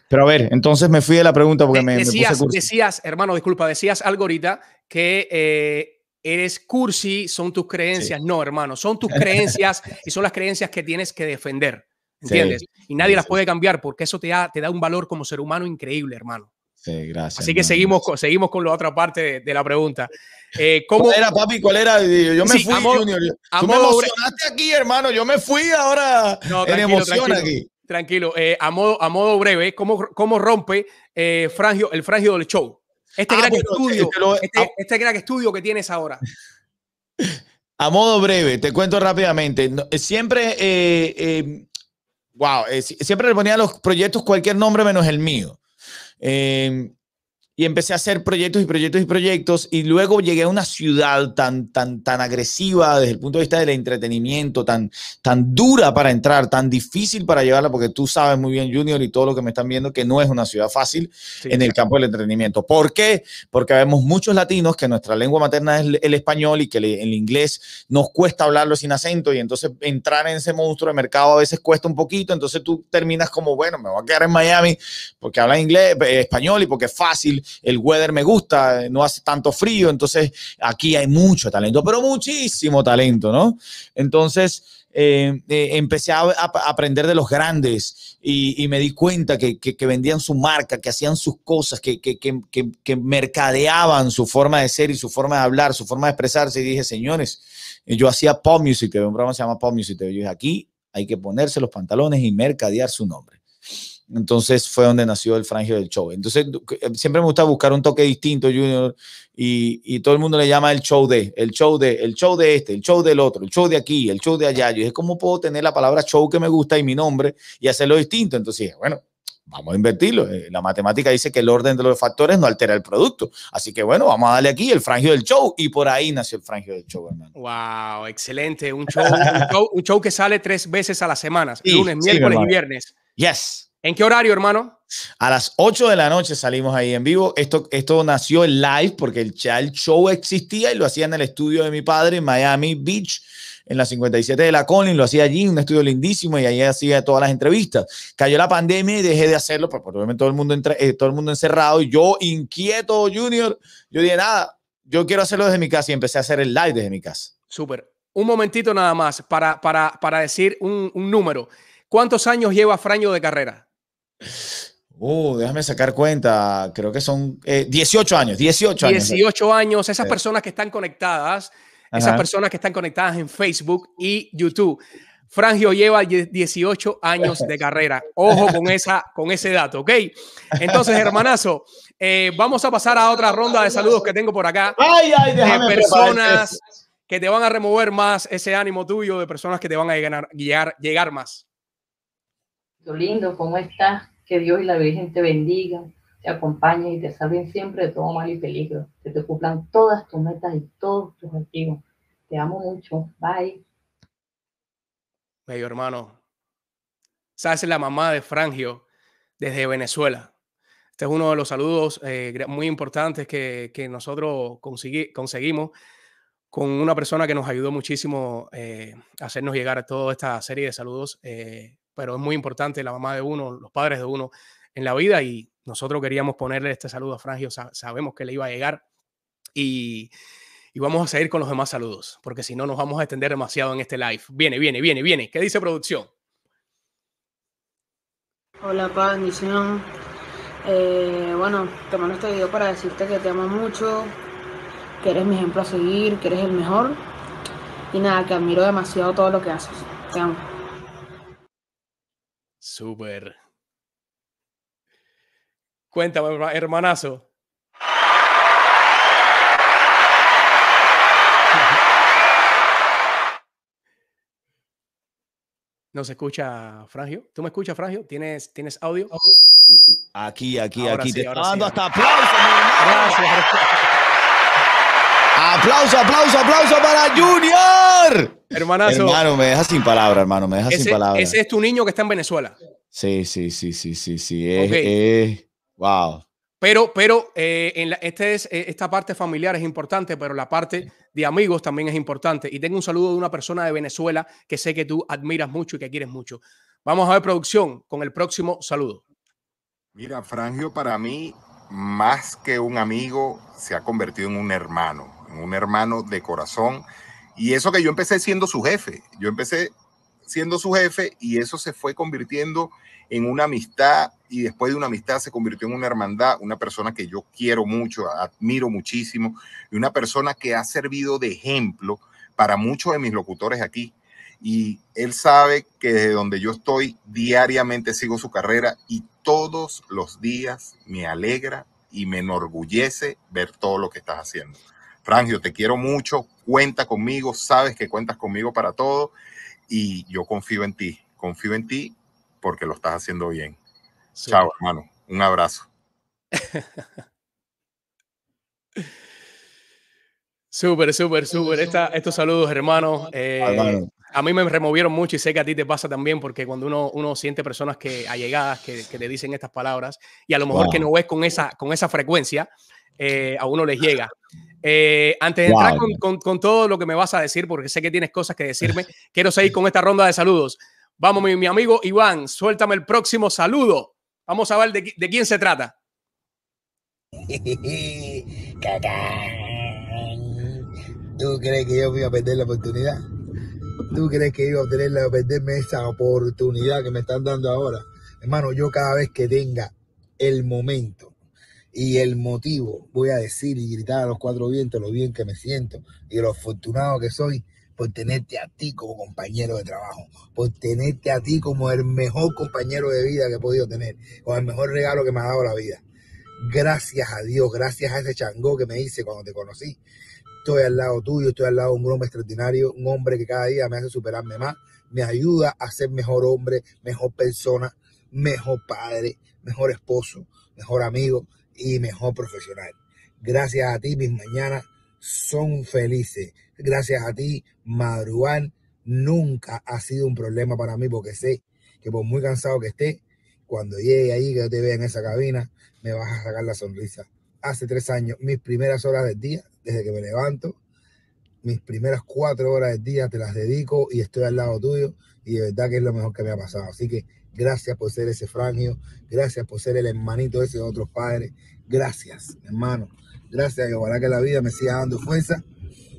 Pero a ver, entonces me fui de la pregunta porque me, decías, decías, hermano, disculpa, decías algo ahorita que eh, eres cursi, son tus creencias. No, hermano, son tus *laughs* creencias y son las creencias que tienes que defender. ¿Entiendes? y nadie las puede cambiar porque eso te da, te da un valor como ser humano increíble, hermano. Sí, gracias. Así que seguimos, con, seguimos con la otra parte de, la pregunta. Eh, ¿cómo, ¿Cuál era, papi? ¿Cuál era? Yo me fui, Junior. Tú me emocionaste aquí, hermano. Yo me fui ahora no, en emoción aquí. Tranquilo, eh, a, modo, a modo breve, ¿cómo, cómo rompe eh, frangio, el frangio del show? Este, ah, gran estudio, este, este, gran estudio que tienes ahora. *laughs* A modo breve, te cuento rápidamente. Eh, siempre, eh, wow, siempre le ponía a los proyectos cualquier nombre menos el mío y empecé a hacer proyectos y proyectos y proyectos y luego llegué a una ciudad tan, tan, tan agresiva desde el punto de vista del entretenimiento, tan, tan dura para entrar, tan difícil para llevarla, porque tú sabes muy bien, Junior, y todo lo que me están viendo, que no es una ciudad fácil en el campo del entretenimiento. ¿Por qué? Porque vemos muchos latinos que nuestra lengua materna es el español y que el inglés nos cuesta hablarlo sin acento y entonces entrar en ese monstruo de mercado a veces cuesta un poquito, entonces tú terminas como, bueno, me voy a quedar en Miami porque habla inglés, eh, español y porque es fácil el weather me gusta, no hace tanto frío, entonces aquí hay mucho talento, pero muchísimo talento, ¿no? Entonces, eh, eh, empecé a, aprender de los grandes y, me di cuenta que, vendían su marca, que hacían sus cosas, que, mercadeaban su forma de ser y su forma de hablar, su forma de expresarse. Y dije, señores, yo hacía pop music, un programa se llama pop music. Yo dije, aquí hay que ponerse los pantalones y mercadear su nombre. Entonces fue donde nació el frangio del show. Entonces eh, siempre me gusta buscar un toque distinto, Junior, y, y, todo el mundo le llama el show de, el show de, el show de este, el show del otro, el show de aquí, el show de allá. Yo dije, ¿cómo puedo tener la palabra show que me gusta y mi nombre y hacerlo distinto? Entonces dije, bueno, vamos a invertirlo. Eh, la matemática dice que el orden de los factores no altera el producto. Así que bueno, vamos a darle aquí el frangio del show y por ahí nació el frangio del show, hermano. Wow, excelente. Un show, un show, que sale tres veces a la semana, *laughs* lunes, miércoles y viernes. Yes. ¿En qué horario, hermano? A las 8 de la noche salimos ahí en vivo. Esto, esto nació en live porque el, show existía y lo hacía en el estudio de mi padre en Miami Beach, en la 57 de la Collins. Lo hacía allí, un estudio lindísimo y ahí hacía todas las entrevistas. Cayó la pandemia y dejé de hacerlo, porque obviamente todo el mundo, eh, todo el mundo encerrado y yo inquieto, Junior. Yo dije, nada, yo quiero hacerlo desde mi casa y empecé a hacer el live desde mi casa. Súper. Un momentito nada más para, para, para decir un, un número. ¿Cuántos años lleva Fraño de carrera? Uh, déjame sacar cuenta. Creo que son 18 eh, años. 18 años. 18 años. Esas personas que están conectadas, esas personas que están conectadas en Facebook y YouTube. Frangio lleva 18 años de carrera. Ojo con, esa, con ese dato, ¿ok? Entonces, hermanazo, eh, vamos a pasar a otra ronda de saludos que tengo por acá. Ay, ay, de personas que te van a remover más ese ánimo tuyo, de personas que te van a llegar, llegar más lindo, ¿cómo estás? Que Dios y la Virgen te bendiga, te acompañen y te salven siempre de todo mal y peligro. Que te cumplan todas tus metas y todos tus objetivos. Te amo mucho. Bye. Bello hermano. Sabes la mamá de Frangio desde Venezuela. Este es uno de los saludos eh, muy importantes que, que nosotros conseguimos con una persona que nos ayudó muchísimo eh, a hacernos llegar toda esta serie de saludos eh, pero es muy importante la mamá de uno, los padres de uno en la vida y nosotros queríamos ponerle este saludo a Frangio, sabemos que le iba a llegar y, y vamos a seguir con los demás saludos, porque si no nos vamos a extender demasiado en este live. Viene, viene, viene, viene. ¿Qué dice producción? Hola, paz, bendición. Eh, bueno, te mando este video para decirte que te amo mucho, que eres mi ejemplo a seguir, que eres el mejor. Y nada, que admiro demasiado todo lo que haces. Te amo. Súper. Cuéntame, hermanazo. *laughs* No se escucha, Frangio. ¿Tú me escuchas, Frangio? ¿Tienes, ¿tienes audio? Aquí, aquí, aquí. te dando hasta aplauso, Gracias. Aplauso, aplauso, aplauso para Junior. Hermanazo. Hermano, me dejas sin palabra, hermano. Me dejas sin palabras. Ese es tu niño que está en Venezuela. Sí, sí, sí, sí, sí, sí. Es, wow. Pero, pero eh, en este es, eh, esta parte familiar es importante, pero la parte de amigos también es importante. Y tengo un saludo de una persona de Venezuela que sé que tú admiras mucho y que quieres mucho. Vamos a ver producción con el próximo saludo. Mira, Frangio para mí, más que un amigo, se ha convertido en un hermano, un hermano de corazón. Y eso que yo empecé siendo su jefe, yo empecé siendo su jefe y eso se fue convirtiendo en una amistad y después de una amistad se convirtió en una hermandad, una persona que yo quiero mucho, admiro muchísimo y una persona que ha servido de ejemplo para muchos de mis locutores aquí. Y él sabe que desde donde yo estoy diariamente sigo su carrera y todos los días me alegra y me enorgullece ver todo lo que estás haciendo. Frangio, te quiero mucho, cuenta conmigo, sabes que cuentas conmigo para todo y yo confío en ti, confío en ti porque lo estás haciendo bien. Chao, hermano. Un abrazo. *laughs* Súper, súper, súper. estos saludos, hermano. Eh, a mí me removieron mucho y sé que a ti te pasa también porque cuando uno, uno siente personas que allegadas que, que te dicen estas palabras y a lo mejor que no ves con esa, con esa frecuencia, eh, a uno les llega. Eh, antes de entrar con, con, todo lo que me vas a decir, porque sé que tienes cosas que decirme, *laughs* quiero seguir con esta ronda de saludos. Vamos, mi, amigo Iván, suéltame el próximo saludo. Vamos a ver de, de quién se trata. *laughs* ¿Tú crees que yo iba a perder la oportunidad? ¿Tú crees que iba a tener la, perderme esa oportunidad que me están dando ahora? Hermano, yo cada vez que tenga el momento y el motivo, voy a decir y gritar a los cuatro vientos lo bien que me siento y lo afortunado que soy por tenerte a ti como compañero de trabajo, por tenerte a ti como el mejor compañero de vida que he podido tener, o el mejor regalo que me ha dado la vida. Gracias a Dios, gracias a ese changó que me hice cuando te conocí. Estoy al lado tuyo, estoy al lado de un hombre extraordinario, un hombre que cada día me hace superarme más, me ayuda a ser mejor hombre, mejor persona, mejor padre, mejor esposo, mejor amigo y mejor profesional. Gracias a ti mis mañanas son felices. Gracias a ti, madrugar nunca ha sido un problema para mí porque sé que por muy cansado que esté, cuando llegue ahí, que te vea en esa cabina, me vas a sacar la sonrisa. Hace tres años, mis primeras horas del día, desde que me levanto, mis primeras cuatro horas del día te las dedico y estoy al lado tuyo y de verdad que es lo mejor que me ha pasado. Así que gracias por ser ese frangio, gracias por ser el hermanito ese de otros padres, gracias hermano, gracias y ojalá que la vida me siga dando fuerza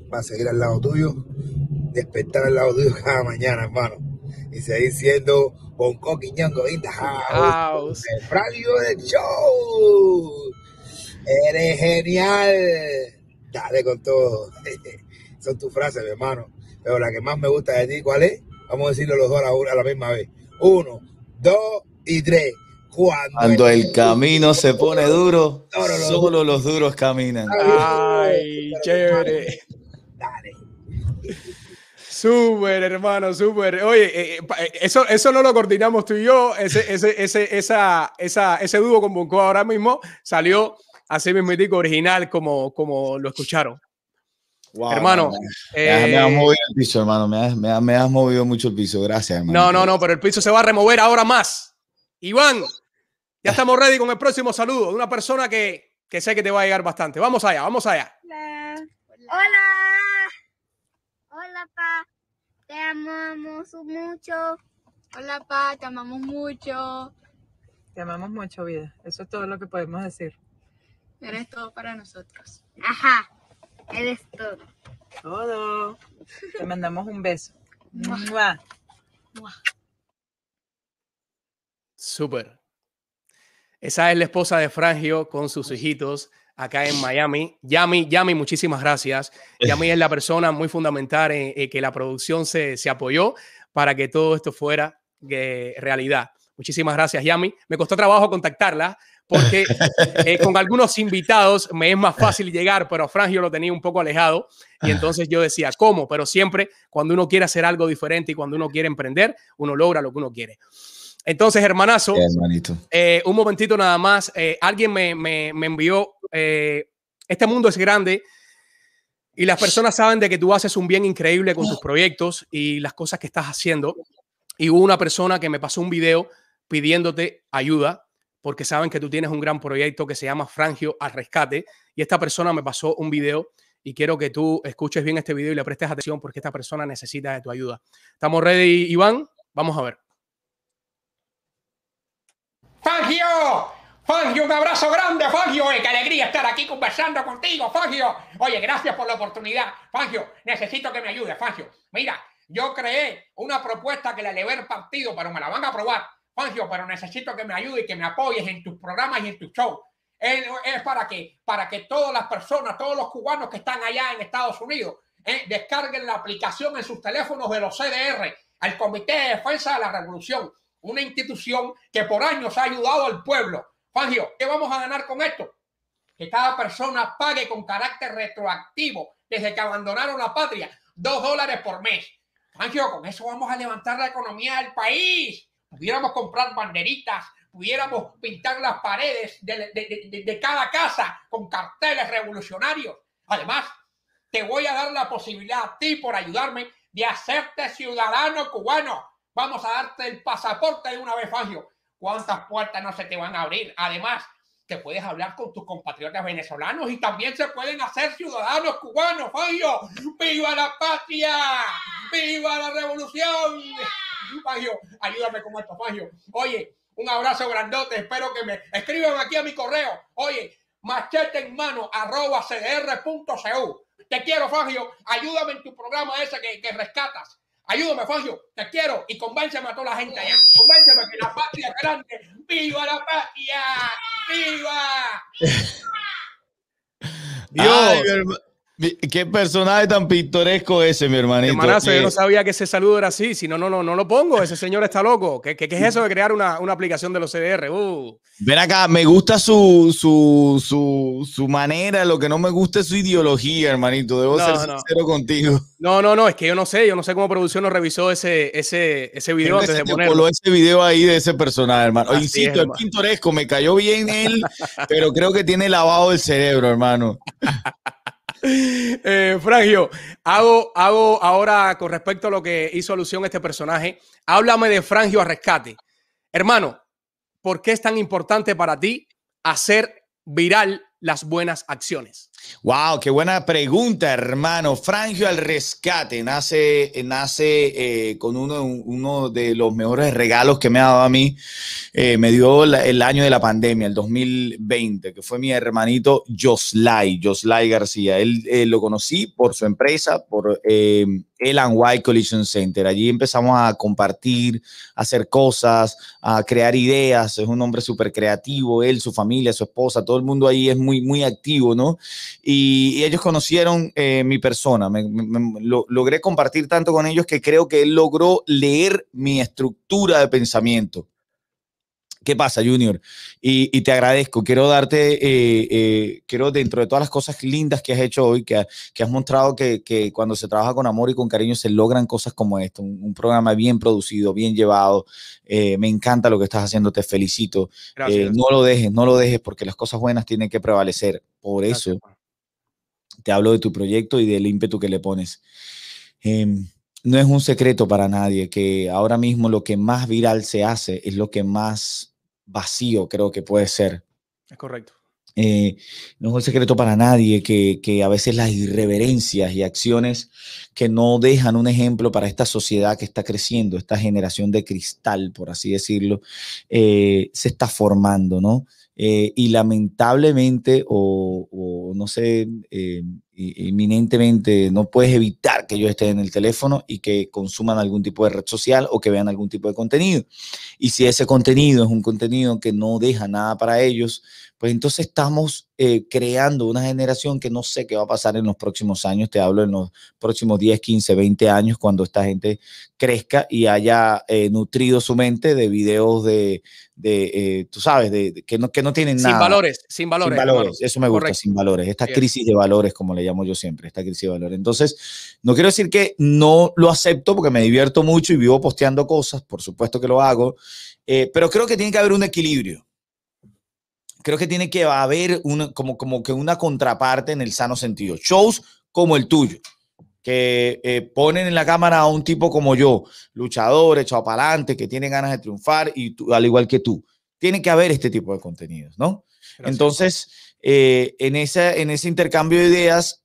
para seguir al lado tuyo, despertar al lado tuyo cada mañana, hermano. Y seguir siendo Bonco Quiñongo in the house. El radio del show. Eres genial. Dale con todo. *laughs* Son tus frases, mi hermano. Pero la que más me gusta de ti, ¿cuál es? Vamos a decirlo los dos a la, a la misma vez. Uno, dos y tres. Cuando, el, camino se pone duro, solo los duros caminan. Ay, chévere. Dale. Súper, hermano, súper. Oye, eh, eh, eh, eso, eso no lo coordinamos tú y yo. Ese, ese, ese, esa, esa, ese dúo con Bonco ahora mismo salió así mismo original como, como lo escucharon. Hermano, me, has, movido el piso, hermano. Me has, me, me has, movido mucho el piso. Gracias, hermano. No, no, no, pero el piso se va a remover ahora más. Iván, ya estamos ready con el próximo saludo de una persona que, que sé que te va a llegar bastante. Vamos allá, vamos allá. Hola. Hola. Hola, pa. Te amamos mucho. Hola, pa. Te amamos mucho. Te amamos mucho, vida. Eso es todo lo que podemos decir. Eres todo para nosotros. Ajá, eres todo. Todo. Te mandamos un beso. Mua. Súper. Esa es la esposa de Frangio con sus hijitos acá en Miami. Yami, Yami, muchísimas gracias. Yami es la persona muy fundamental en, en que la producción se, se, apoyó para que todo esto fuera eh, realidad. Muchísimas gracias, Yami. Me costó trabajo contactarla porque *laughs* eh, con algunos invitados me es más fácil llegar, pero Frangio lo tenía un poco alejado y entonces yo decía, ¿cómo? Pero siempre cuando uno quiere hacer algo diferente y cuando uno quiere emprender, uno logra lo que uno quiere. Entonces, hermanazo, eh, un momentito nada más. Eh, alguien me, me, me envió, eh, este mundo es grande y las personas saben de que tú haces un bien increíble con tus proyectos y las cosas que estás haciendo. Y hubo una persona que me pasó un video pidiéndote ayuda porque saben que tú tienes un gran proyecto que se llama Frangio al Rescate. Y esta persona me pasó un video y quiero que tú escuches bien este video y le prestes atención porque esta persona necesita de tu ayuda. ¿Estamos ready, Iván? Vamos a ver. Fangio, Fangio, un abrazo grande, Fangio. Eh, qué alegría estar aquí conversando contigo, Fangio. Oye, gracias por la oportunidad. Fangio, necesito que me ayudes, Fangio. Mira, yo creé una propuesta que la elevé al partido, pero me la van a aprobar. Fangio, pero necesito que me ayudes y que me apoyes en tus programas y en tus shows. Es, es para que para que todas las personas, todos los cubanos que están allá en Estados Unidos, eh, descarguen la aplicación en sus teléfonos de los CDR, al Comité de Defensa de la Revolución una institución que por años ha ayudado al pueblo. Fangio, ¿qué vamos a ganar con esto? Que cada persona pague con carácter retroactivo desde que abandonaron la patria dos dólares por mes. Fangio, con eso vamos a levantar la economía del país. Pudiéramos comprar banderitas, pudiéramos pintar las paredes de, de, de, de cada casa con carteles revolucionarios. Además, te voy a dar la posibilidad a ti por ayudarme de hacerte ciudadano cubano Vamos a darte el pasaporte de una vez, Fangio. ¿Cuántas puertas no se te van a abrir? Además, te puedes hablar con tus compatriotas venezolanos y también se pueden hacer ciudadanos cubanos, Fangio. ¡Viva la patria! ¡Viva la revolución! Fangio, ayúdame con esto, Fangio. Oye, un abrazo grandote. Espero que me escriban aquí a mi correo. Oye, machete en mano arroba cdr.cu. Te quiero, Fangio. Ayúdame en tu programa ese que, que rescatas. Ayúdame, Fangio, te quiero y convénceme a toda la gente allá. Convénceme que la patria es grande. ¡Viva la patria! ¡Viva! *laughs* Dios. Ay, qué personaje tan pintoresco ese, mi hermanito. Hermanazo, eh, yo no sabía que ese saludo era así. Si no, no, no, no lo pongo. Ese señor está loco. ¿Qué, qué, qué es eso de crear una, una, aplicación de los CDR? Uh. Ven acá, me gusta su, su, su, su, manera. Lo que no me gusta es su ideología, hermanito. Debo no, ser no. sincero contigo. No, no, no. Es que yo no sé. Yo no sé cómo producción nos revisó ese, ese, ese video antes de ponerlo. ese video ahí de ese personaje, hermano. Así Insisto, es hermano. pintoresco. Me cayó bien él, *laughs* pero creo que tiene lavado el cerebro, hermano. *laughs* Eh, Frangio, hago, hago ahora con respecto a lo que hizo alusión este personaje. Háblame de Frangio a rescate. Hermano, ¿por qué es tan importante para ti hacer viral las buenas acciones? Wow, qué buena pregunta, hermano. Frangio al rescate nace, nace eh, con uno, uno de los mejores regalos que me ha dado a mí. Eh, me dio el año de la pandemia, el 2020, que fue mi hermanito Joslay, Joslay García. Él eh, lo conocí por su empresa, por eh, L&Y Collision Center. Allí empezamos a compartir, a hacer cosas, a crear ideas. Es un hombre súper creativo. Él, su familia, su esposa, todo el mundo ahí es muy, muy activo, ¿no? Y, ellos conocieron eh, mi persona. Lo, logré compartir tanto con ellos que creo que él logró leer mi estructura de pensamiento. ¿Qué pasa, Junior? Y, y, te agradezco. Quiero darte, eh, eh, quiero dentro de todas las cosas lindas que has hecho hoy, que, que has mostrado que, que, cuando se trabaja con amor y con cariño se logran cosas como esto. Un, un programa bien producido, bien llevado. Eh, me encanta lo que estás haciendo. Te felicito. No lo dejes, no lo dejes porque las cosas buenas tienen que prevalecer. Por eso te hablo de tu proyecto y del ímpetu que le pones. Eh, no es un secreto para nadie que ahora mismo lo que más viral se hace es lo que más vacío creo que puede ser. Es correcto. Eh, no es un secreto para nadie que, que, a veces las irreverencias y acciones que no dejan un ejemplo para esta sociedad que está creciendo, esta generación de cristal, por así decirlo, eh, se está formando, ¿no? Eh, y lamentablemente, o, no sé, eh, inminentemente, no puedes evitar que ellos estén en el teléfono y que consuman algún tipo de red social o que vean algún tipo de contenido. Y si ese contenido es un contenido que no deja nada para ellos, pues entonces estamos eh, creando una generación que no sé qué va a pasar en los próximos años, te hablo en los próximos 10, 15, 20 años, cuando esta gente crezca y haya eh, nutrido su mente de videos de, de eh, tú sabes, de, de, que, no, que no tienen sin nada. Valores, sin valores, sin valores. Eso me gusta, Correcto. sin valores. Esta Bien. crisis de valores, como le llamo yo siempre, esta crisis de valores. Entonces, no quiero decir que no lo acepto porque me divierto mucho y vivo posteando cosas, por supuesto que lo hago, pero creo que tiene que haber un equilibrio creo que tiene que haber una, como, como que una contraparte en el sano sentido. Shows como el tuyo, que eh, ponen en la cámara a un tipo como yo, luchador, echado para adelante, que tiene ganas de triunfar, y tú, al igual que tú. Tiene que haber este tipo de contenidos, ¿no? Gracias. Entonces, eh, en, esa, en ese intercambio de ideas,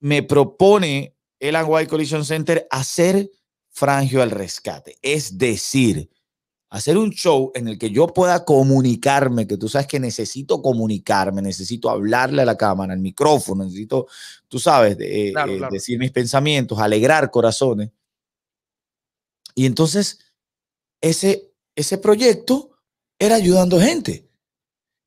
me propone el White Collision Center hacer frangio al rescate. Es decir, hacer un show en el que yo pueda comunicarme, que tú sabes que necesito comunicarme, necesito hablarle a la cámara, al micrófono, necesito, tú sabes, de, claro, eh, claro. decir mis pensamientos, alegrar corazones. Y entonces, ese, ese proyecto era ayudando gente,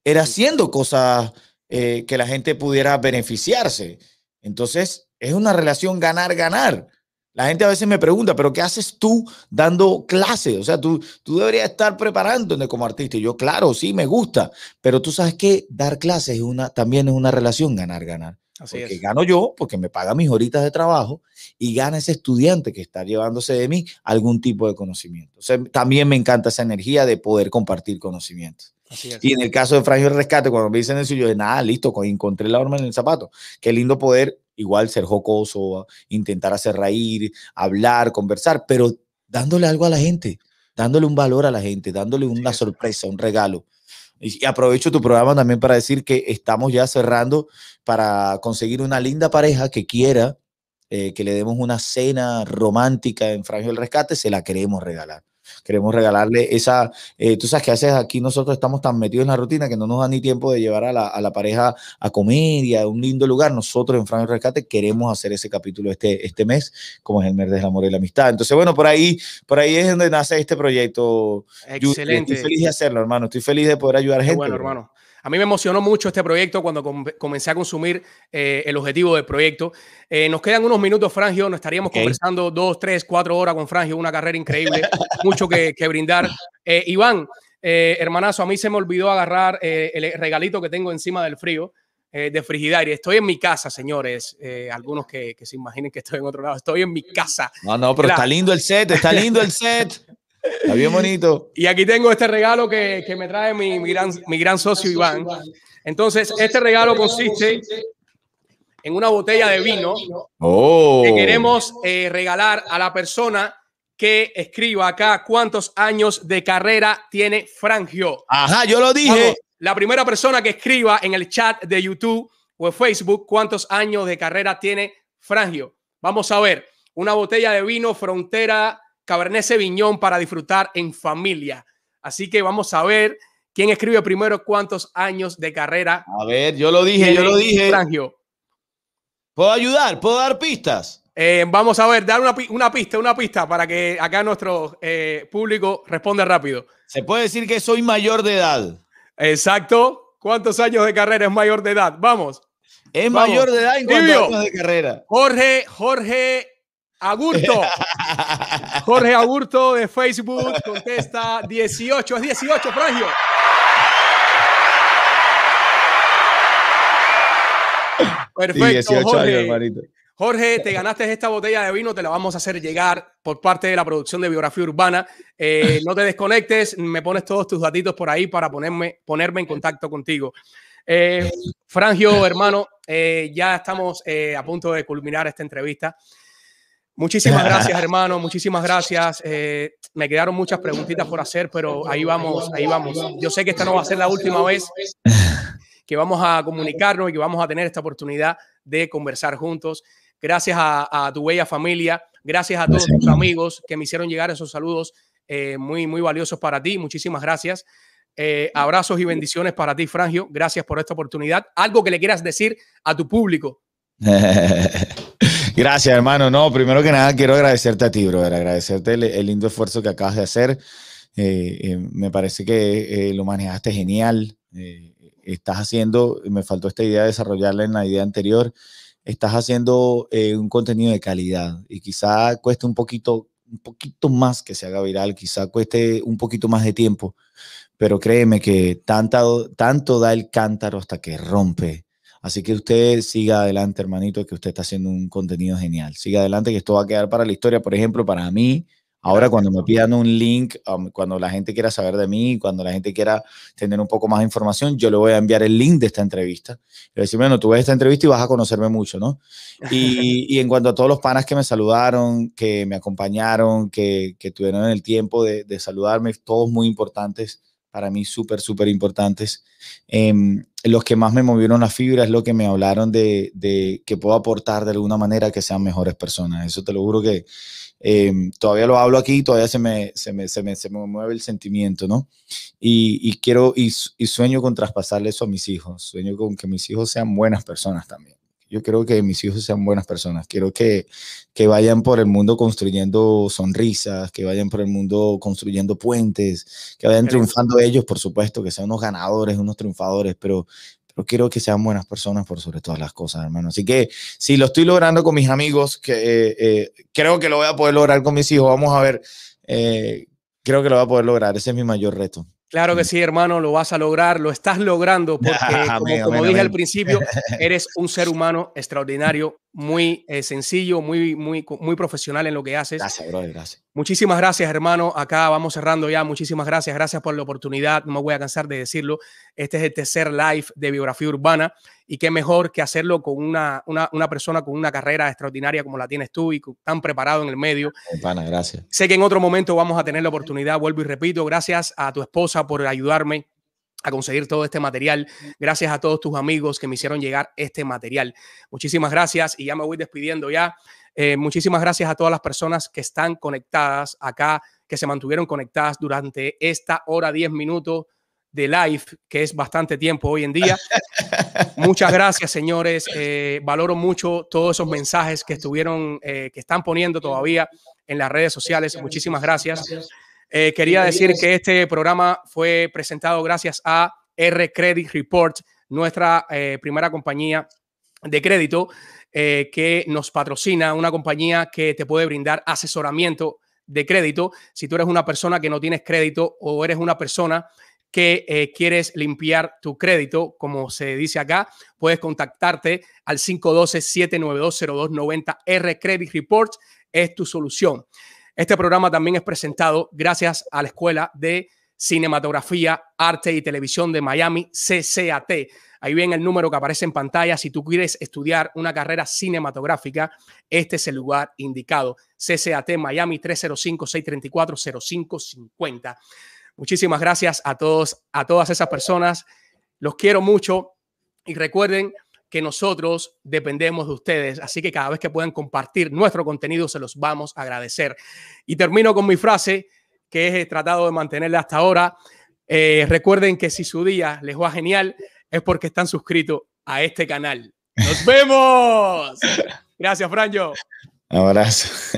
era haciendo cosas eh, que la gente pudiera beneficiarse. Entonces, es una relación ganar-ganar. La gente a veces me pregunta, pero ¿qué haces tú dando clases? O sea, tú, tú deberías estar preparándote como artista. Y yo, claro, sí, me gusta, pero tú sabes que dar clases es una, también es una relación ganar-ganar. Así porque es. gano yo, porque me paga mis horitas de trabajo, y gana ese estudiante que está llevándose de mí algún tipo de conocimiento. O sea, también me encanta esa energía de poder compartir conocimientos. Así es. Y en el caso de Frangio Rescate, cuando me dicen eso, yo de nada, listo, encontré la horma en el zapato. Qué lindo poder igual ser jocoso, intentar hacer reír, hablar, conversar, pero dándole algo a la gente, dándole un valor a la gente, dándole una sí, sorpresa, un regalo. Y aprovecho tu programa también para decir que estamos ya cerrando para conseguir una linda pareja que quiera eh, que le demos una cena romántica en Frangio el Rescate, se la queremos regalar. Queremos regalarle esa, eh, tú sabes que a veces aquí nosotros estamos tan metidos en la rutina que no nos da ni tiempo de llevar a la, a la pareja a comer y a un lindo lugar. Nosotros en Frank Rescate queremos hacer ese capítulo este, este mes, como es el mes del amor y la amistad. Entonces, bueno, por ahí, por ahí es donde nace este proyecto. Excelente. Yo estoy feliz de hacerlo, hermano. Estoy feliz de poder ayudar a gente. Bueno, hermano. A mí me emocionó mucho este proyecto cuando com comencé a consumir eh, el objetivo del proyecto. Eh, nos quedan unos minutos, Frangio. Nos estaríamos okay. conversando dos, tres, cuatro horas con Frangio. Una carrera increíble. mucho que, que brindar. Eh, Iván, hermanazo, a mí se me olvidó agarrar el regalito que tengo encima del frío. de Frigidaire. Estoy en mi casa, señores. algunos que, que, se imaginen que estoy en otro lado. Estoy en mi casa. No, no, pero está lindo el set. Está lindo el set. *laughs* Está bien bonito. Y aquí tengo este regalo que, que me trae mi, mi, gran, mi gran socio Iván. Entonces, este regalo consiste en una botella de vino oh. que queremos eh, regalar a la persona que escriba acá cuántos años de carrera tiene Frangio. Ajá, yo lo dije. Vamos, la primera persona que escriba en el chat de YouTube o Facebook cuántos años de carrera tiene Frangio. Vamos a ver, una botella de vino Frontera Cabernet Sauvignon para disfrutar en familia. Así que vamos a ver quién escribe primero cuántos años de carrera. A ver, yo lo dije, yo lo dije. Frangio. ¿Puedo ayudar? ¿Puedo dar pistas? Eh, vamos a ver, dar una, una, pista, una pista para que acá nuestro eh, público responda rápido. Se puede decir que soy mayor de edad. Exacto. ¿Cuántos años de carrera es mayor de edad? Vamos. Es Vamos. mayor de edad en cuántos años de carrera. Jorge, Jorge Agurto. *laughs* Jorge Agurto de Facebook contesta 18. Es 18, Frangio. Perfecto, 18 Jorge. Años. Jorge, te ganaste esta botella de vino, te la vamos a hacer llegar por parte de la producción de Biografía Urbana. Eh, *laughs* no te desconectes, me pones todos tus datitos por ahí para ponerme, ponerme en contacto contigo. Eh, Frangio, hermano, eh, ya estamos eh, a punto de culminar esta entrevista. Muchísimas *laughs* gracias, hermano. Muchísimas gracias. Eh, me quedaron muchas preguntitas por hacer, pero ahí vamos, ahí vamos. Yo sé que esta no va a ser la última vez *laughs* que vamos a comunicarnos y que vamos a tener esta oportunidad de conversar juntos. Gracias a, tu bella familia, gracias a todos tus amigos que me hicieron llegar esos saludos eh, muy, muy valiosos para ti. Muchísimas gracias. Eh, abrazos y bendiciones para ti, Frangio. Gracias por esta oportunidad. Algo que le quieras decir a tu público. *laughs* Gracias, hermano. No, primero que nada quiero agradecerte a ti, brother. Agradecerte el, lindo esfuerzo que acabas de hacer. Eh, eh, me parece que eh, lo manejaste genial. estás haciendo, me faltó esta idea de desarrollarla en la idea anterior. Estás haciendo un contenido de calidad y quizá cueste un poquito, un poquito más que se haga viral, quizá cueste un poquito más de tiempo, pero créeme que tanto, tanto da el cántaro hasta que rompe Así que usted siga adelante, hermanito, que usted está haciendo un contenido genial. Siga adelante, que esto va a quedar para la historia. Por ejemplo, para mí, ahora cuando me pidan un link, um, cuando la gente quiera saber de mí, cuando la gente quiera tener un poco más de información, yo le voy a enviar el link de esta entrevista. Y voy a decir, bueno, tú ves esta entrevista y vas a conocerme mucho, ¿no? *laughs* Y, en cuanto a todos los panas que me saludaron, que me acompañaron, que, que tuvieron el tiempo de, de saludarme, todos muy importantes para mí súper, súper importantes. Em, los que más me movieron la fibra es lo que me hablaron de, de, que puedo aportar de alguna manera que sean mejores personas. Eso te lo juro que em, todavía lo hablo aquí, todavía se me, se me, se me, se me mueve el sentimiento, ¿no? Y, y quiero y, y sueño con traspasarle eso a mis hijos. Sueño con que mis hijos sean buenas personas también. Yo quiero que mis hijos sean buenas personas. Quiero que, que vayan por el mundo construyendo sonrisas, que vayan por el mundo construyendo puentes, que vayan triunfando ellos, por supuesto, que sean unos ganadores, unos triunfadores, pero, pero quiero que sean buenas personas por sobre todas las cosas, hermano. Así que si lo estoy logrando con mis amigos, que eh, eh, creo que lo voy a poder lograr con mis hijos. Vamos a ver, eh, creo que lo voy a poder lograr. Ese es mi mayor reto. Claro que sí, hermano, lo vas a lograr, lo estás logrando, *laughs* porque como, dije al principio, *laughs* eres un ser humano extraordinario, muy eh, sencillo, muy, muy, muy profesional en lo que haces. Gracias, brother, gracias. Muchísimas gracias, hermano. Acá vamos cerrando ya. Muchísimas gracias. Gracias por la oportunidad. No me voy a cansar de decirlo. Este es el tercer live de biografía urbana y qué mejor que hacerlo con una, una, una, persona con una carrera extraordinaria como la tienes tú y tan preparado en el medio. Pana, gracias. Sé que en otro momento vamos a tener la oportunidad, vuelvo y repito, gracias a tu esposa por ayudarme a conseguir todo este material. Gracias a todos tus amigos que me hicieron llegar este material. Muchísimas gracias y ya me voy despidiendo ya. Eh, muchísimas gracias a todas las personas que están conectadas acá, que se mantuvieron conectadas durante esta hora 10 minutos de live, que es bastante tiempo hoy en día. *laughs* Muchas gracias, señores. Eh, valoro mucho todos esos mensajes que estuvieron, eh, que están poniendo todavía en las redes sociales. Muchísimas gracias. Eh, quería decir que este programa fue presentado gracias a R Credit Report, nuestra primera compañía de crédito que nos patrocina, una compañía que te puede brindar asesoramiento de crédito si tú eres una persona que no tienes crédito o eres una persona que eh, quieres limpiar tu crédito, como se dice acá, puedes contactarte al 512-792-0290. R Credit Report es tu solución. Este programa también es presentado gracias a la Escuela de Cinematografía, Arte y Televisión de Miami, CCAT. Ahí ven el número que aparece en pantalla. Si tú quieres estudiar una carrera cinematográfica, este es el lugar indicado. CCAT Miami 305-634-0550. Muchísimas gracias a todos, a todas esas personas. Los quiero mucho y recuerden que nosotros dependemos de ustedes, así que cada vez que puedan compartir nuestro contenido se los vamos a agradecer. Y termino con mi frase que he tratado de mantenerla hasta ahora. Eh, recuerden que si su día les va genial es porque están suscritos a este canal. ¡Nos vemos! *laughs* Gracias, Franjo. abrazo.